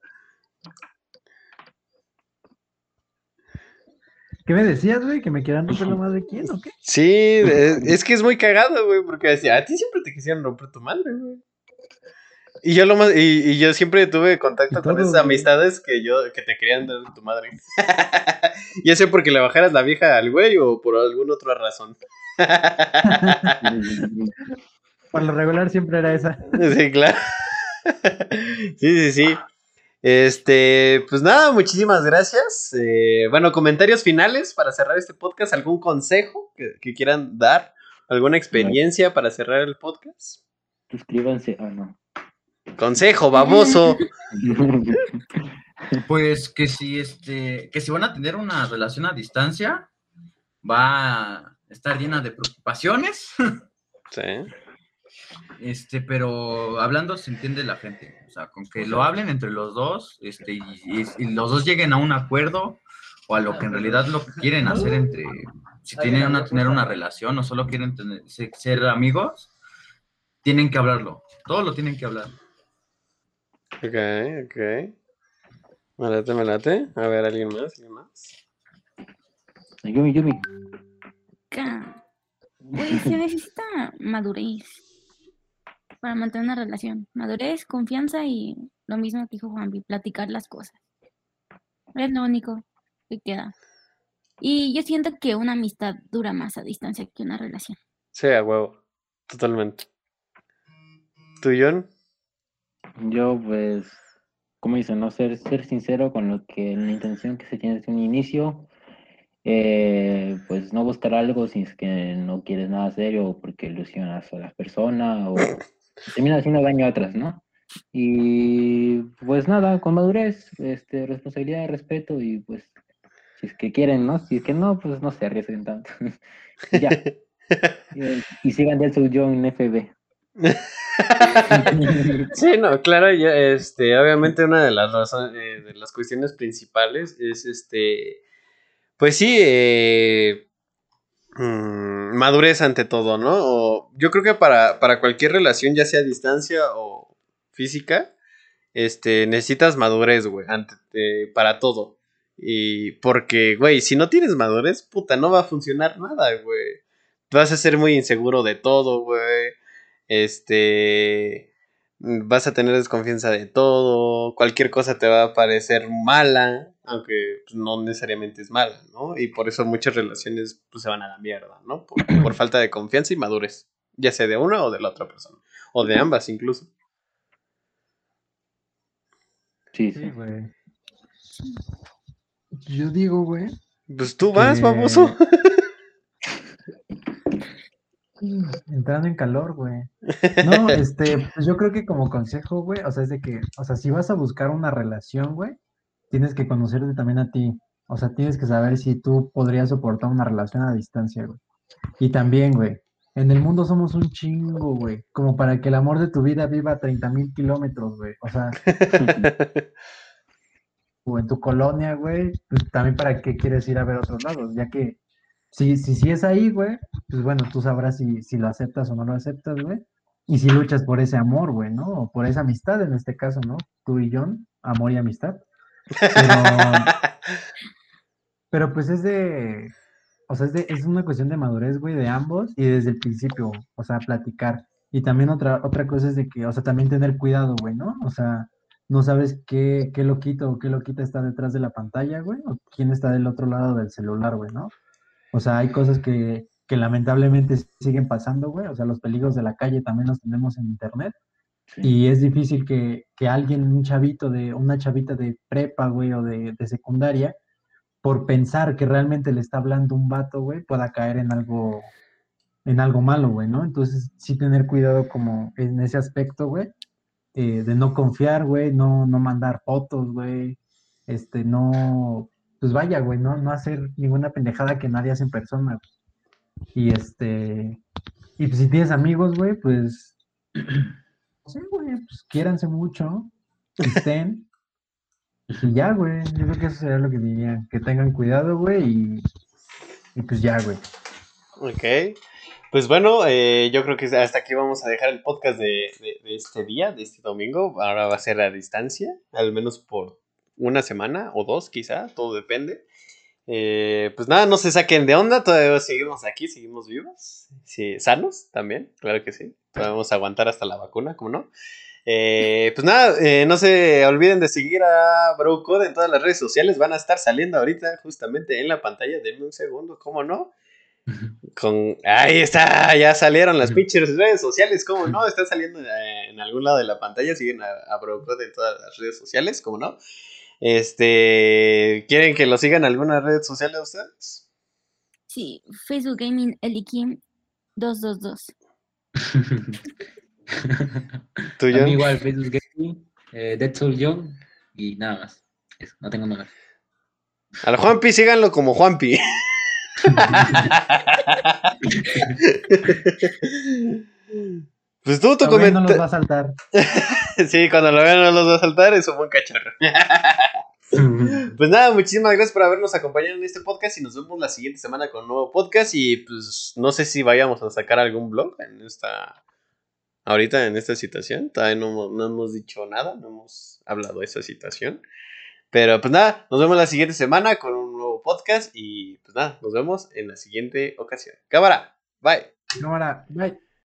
¿Qué me decías, güey? ¿Que me quieran romper la madre quién o qué? Sí, es, que es muy cagado, güey, porque decía, a ti siempre te quisieron romper tu madre, güey. Y yo lo más, y, y yo siempre tuve contacto con esas amistades que yo, que te querían dar tu madre. ya sé porque le bajaras la vieja al güey o por alguna otra razón. Por lo regular siempre era esa. Sí, claro. Sí, sí, sí. Este, pues nada, muchísimas gracias. Eh, bueno, comentarios finales para cerrar este podcast. ¿Algún consejo que, quieran dar? ¿Alguna experiencia para cerrar el podcast? Suscríbanse. Ah, no. Consejo, baboso. Pues que si este, que si van a tener una relación a distancia, va a estar llena de preocupaciones. Sí. Este, pero hablando se entiende la gente. O sea, con que lo hablen entre los dos, este, y, los dos lleguen a un acuerdo o a lo que en realidad lo quieren hacer entre, si tienen una, tener una relación o solo quieren tener, ser amigos, tienen que hablarlo. Todo lo tienen que hablar. Ok, ok. Me late, me late. A ver, ¿alguien más? ¿Alguien más? Yumi, Yumi. Pues se necesita madurez para mantener una relación. Madurez, confianza y lo mismo que dijo Juanvi, platicar las cosas. Es lo único que queda. Y yo siento que una amistad dura más a distancia que una relación. Sí, a huevo. Totalmente. ¿Tú, John? Yo, pues, como dicen, no ser, ser sincero con lo que la intención que se tiene desde un inicio. Eh, pues no buscar algo si es que no quieres nada serio porque ilusionas a la persona o termina haciendo daño a otras, ¿no? Y pues nada, con madurez, este, responsabilidad, respeto y pues si es que quieren, ¿no? Si es que no, pues no se arriesguen tanto. ya. y, sigan del su yo en FB. sí, no, claro, ya, este, obviamente una de las razones, eh, de las cuestiones principales es este, pues sí, eh, Mm, madurez ante todo, ¿no? yo creo que para, para, cualquier relación, ya sea distancia o física, este, necesitas madurez, güey, para todo. Y porque, güey, si no tienes madurez, puta, no va a funcionar nada, güey. Vas a ser muy inseguro de todo, güey. Este, vas a tener desconfianza de todo, cualquier cosa te va a parecer mala, aunque pues, no necesariamente es mala, ¿no? Y por eso muchas relaciones pues, se van a la mierda, ¿no? Por, falta de confianza y madurez, ya sea de una o de la otra persona, o de ambas incluso. Sí, sí, güey. Yo digo, güey. Pues tú vas, famoso. Entrando en calor, güey. No, este, pues yo creo que como consejo, güey, o sea, es de que, o sea, si vas a buscar una relación, güey, tienes que conocerte también a ti. O sea, tienes que saber si tú podrías soportar una relación a distancia, güey. Y también, güey, en el mundo somos un chingo, güey. Como para que el amor de tu vida viva a 30 mil kilómetros, güey. O sea, o en tu colonia, güey, pues también para qué quieres ir a ver otros lados, ya que si, si, si es ahí, güey, pues bueno, tú sabrás si, si lo aceptas o no lo aceptas, güey. Y si luchas por ese amor, güey, ¿no? O por esa amistad en este caso, ¿no? Tú y John, amor y amistad. Pero, pues es de, o sea, es, de, es una cuestión de madurez, güey, de ambos y desde el principio, o sea, platicar. Y también otra, otra cosa es de que, o sea, también tener cuidado, güey, ¿no? O sea, no sabes qué, qué loquito o qué loquita está detrás de la pantalla, güey, o quién está del otro lado del celular, güey, ¿no? O sea, hay cosas que, que lamentablemente siguen pasando, güey. O sea, los peligros de la calle también los tenemos en internet. Y es difícil que, que, alguien, un chavito de, una chavita de prepa, güey, o de, de, secundaria, por pensar que realmente le está hablando un vato, güey, pueda caer en algo, en algo malo, güey, ¿no? Entonces, sí tener cuidado como en ese aspecto, güey, eh, de no confiar, güey, no, no mandar fotos, güey, este, no, pues vaya, güey, no, no hacer ninguna pendejada que nadie hace en persona. Y este, y pues si tienes amigos, güey, pues, sí, güey, pues quiéranse mucho, estén, y ya, güey, yo creo que eso sería lo que diría, que tengan cuidado, güey, y, y pues ya, güey. Ok. Pues bueno, eh, yo creo que hasta aquí vamos a dejar el podcast de, este día, de este domingo. Ahora va a ser a distancia, al menos por una semana o dos quizá, todo depende. Eh, pues nada, no se saquen de onda, todavía seguimos aquí, seguimos vivos, sí, sanos también, claro que sí. Todavía vamos a aguantar hasta la vacuna, como no. Eh, pues nada, no se olviden de seguir a BroCode en todas las redes sociales, van a estar saliendo ahorita justamente en la pantalla, denme un segundo, ¿cómo no? Con, ahí está, ya salieron las pinches redes sociales, ¿cómo no? Está saliendo eh, en algún lado de la pantalla, siguen a, a en todas las redes sociales, ¿cómo no? Este, ¿quieren que lo sigan en alguna red social de ustedes? Sí, Facebook Gaming Elikim 222. ¿Tú, John? igual, Facebook Gaming, eh, Dead Soul John y nada más. no tengo nada. Al Juanpi, síganlo como Juanpi. pues tú, tu comentario. No los va a saltar. sí, cuando lo vean no los va a saltar, es un buen cachorro. pues nada, muchísimas gracias por habernos acompañado en este podcast y nos vemos la siguiente semana con un nuevo podcast y pues no sé si vayamos a sacar algún blog en esta ahorita en esta situación, todavía no, no hemos dicho nada, no hemos hablado de esa situación. Pero pues nada, nos vemos la siguiente semana con un nuevo podcast y pues nada, nos vemos en la siguiente ocasión. Cámara, bye. Cámara, bye.